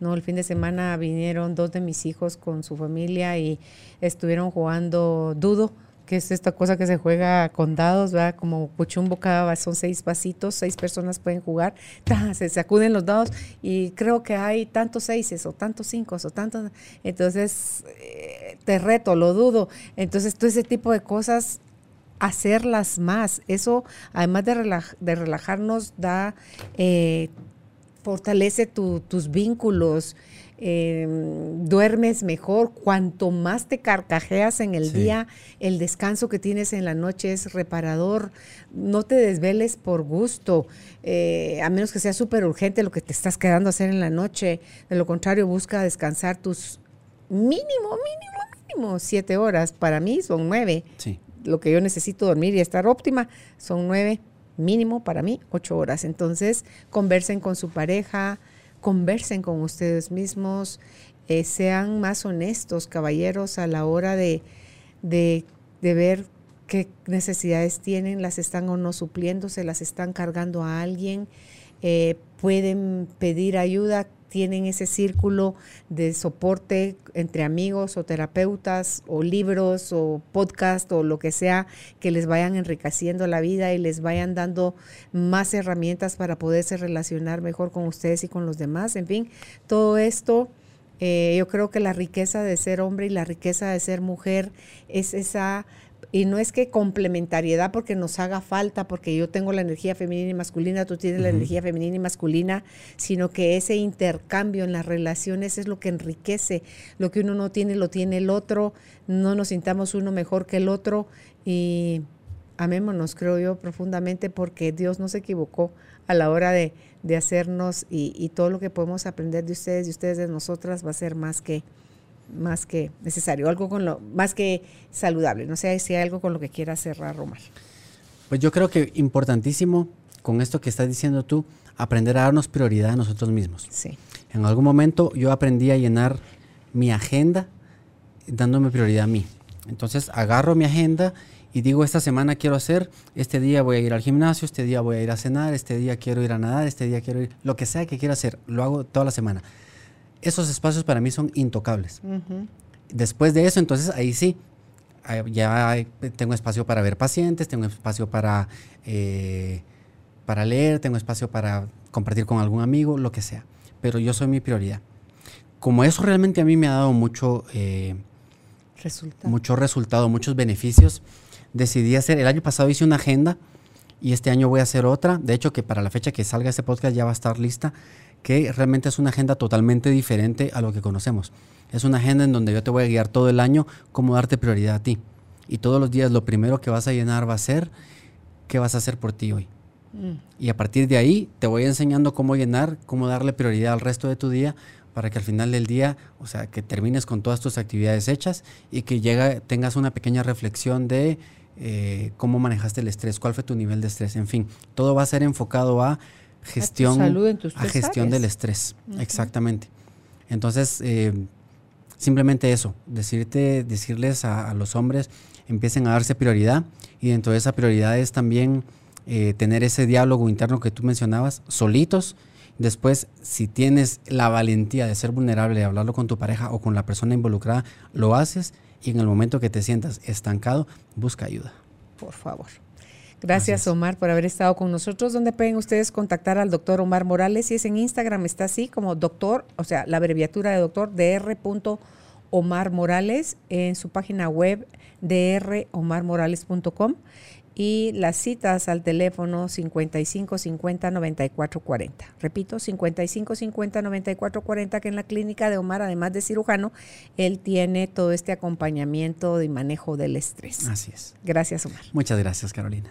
No, el fin de semana vinieron dos de mis hijos con su familia y estuvieron jugando dudo, que es esta cosa que se juega con dados, ¿verdad? Como puchumbo cada son seis vasitos, seis personas pueden jugar, se sacuden los dados y creo que hay tantos seises o tantos cinco o tantos, entonces eh, te reto, lo dudo. Entonces todo ese tipo de cosas hacerlas más. Eso, además de, relaj- de relajarnos, da, eh, fortalece tu- tus vínculos, eh, duermes mejor. Cuanto más te carcajeas en el Sí. día, el descanso que tienes en la noche es reparador. No te desveles por gusto, eh, a menos que sea súper urgente lo que te estás quedando a hacer en la noche. De lo contrario, busca descansar tus mínimo, mínimo, mínimo siete horas. Para mí son nueve Sí. lo que yo necesito dormir y estar óptima son nueve, mínimo para mí, ocho horas. Entonces, conversen con su pareja, conversen con ustedes mismos, eh, sean más honestos, caballeros, a la hora de, de, ver qué necesidades tienen, las están o no supliendo, se las están cargando a alguien. eh, pueden pedir ayuda, tienen ese círculo de soporte entre amigos o terapeutas o libros o podcast o lo que sea que les vayan enriqueciendo la vida y les vayan dando más herramientas para poderse relacionar mejor con ustedes y con los demás. En fin, todo esto eh, yo creo que la riqueza de ser hombre y la riqueza de ser mujer es esa y no es que complementariedad porque nos haga falta, porque yo tengo la energía femenina y masculina, tú tienes la energía femenina y masculina, sino que ese intercambio en las relaciones es lo que enriquece. Lo que uno no tiene, lo tiene el otro, no nos sintamos uno mejor que el otro. Y amémonos, creo yo, profundamente, porque Dios no se equivocó a la hora de, hacernos y, y, todo lo que podemos aprender de ustedes y ustedes de nosotras va a ser más que, más que necesario, algo con lo, más que saludable. No sé si hay algo con lo que quiera cerrar, Romar. Pues yo creo que importantísimo con esto que estás diciendo tú, aprender a darnos prioridad a nosotros mismos. Sí. En algún momento yo aprendí a llenar mi agenda dándome prioridad a mí. Entonces agarro mi agenda y digo, esta semana quiero hacer, este día voy a ir al gimnasio, este día voy a ir a cenar, este día quiero ir a nadar, este día quiero ir, lo que sea que quiera hacer, lo hago toda la semana. Esos espacios para mí son intocables. Después de eso, entonces ahí sí, ya tengo espacio para ver pacientes, tengo espacio para, eh, para leer, tengo espacio para compartir con algún amigo, lo que sea. Pero yo soy mi prioridad. Como eso realmente a mí me ha dado mucho, eh, resultado. mucho resultado, muchos beneficios, decidí hacer, el año pasado hice una agenda y este año voy a hacer otra. De hecho, que para la fecha que salga este podcast ya va a estar lista, que realmente es una agenda totalmente diferente a lo que conocemos. Es una agenda en donde yo te voy a guiar todo el año cómo darte prioridad a ti. Y todos los días lo primero que vas a llenar va a ser qué vas a hacer por ti hoy. Mm. Y a partir de ahí te voy enseñando cómo llenar, cómo darle prioridad al resto de tu día para que al final del día, o sea, que termines con todas tus actividades hechas y que llega, tengas una pequeña reflexión de eh, cómo manejaste el estrés, cuál fue tu nivel de estrés, en fin, todo va a ser enfocado a gestión, a, gestión del estrés, exactamente. Entonces, eh, simplemente eso, decirte, decirles a, los hombres, empiecen a darse prioridad y dentro de esa prioridad es también eh, tener ese diálogo interno que tú mencionabas, solitos. Después, si tienes la valentía de ser vulnerable, de hablarlo con tu pareja o con la persona involucrada, lo haces y en el momento que te sientas estancado, busca ayuda. Por favor. Gracias Omar por haber estado con nosotros. ¿Dónde pueden ustedes contactar al doctor Omar Morales? Si es en Instagram, está así como doctor, o sea, la abreviatura de doctor, dr. Omar Morales, en su página web dromarmorales.com y las citas al teléfono 55 50 94 40. Repito, 55 50 94 40, que en la clínica de Omar, además de cirujano, él tiene todo este acompañamiento y manejo del estrés. Así es. Gracias, Omar. Muchas gracias, Carolina.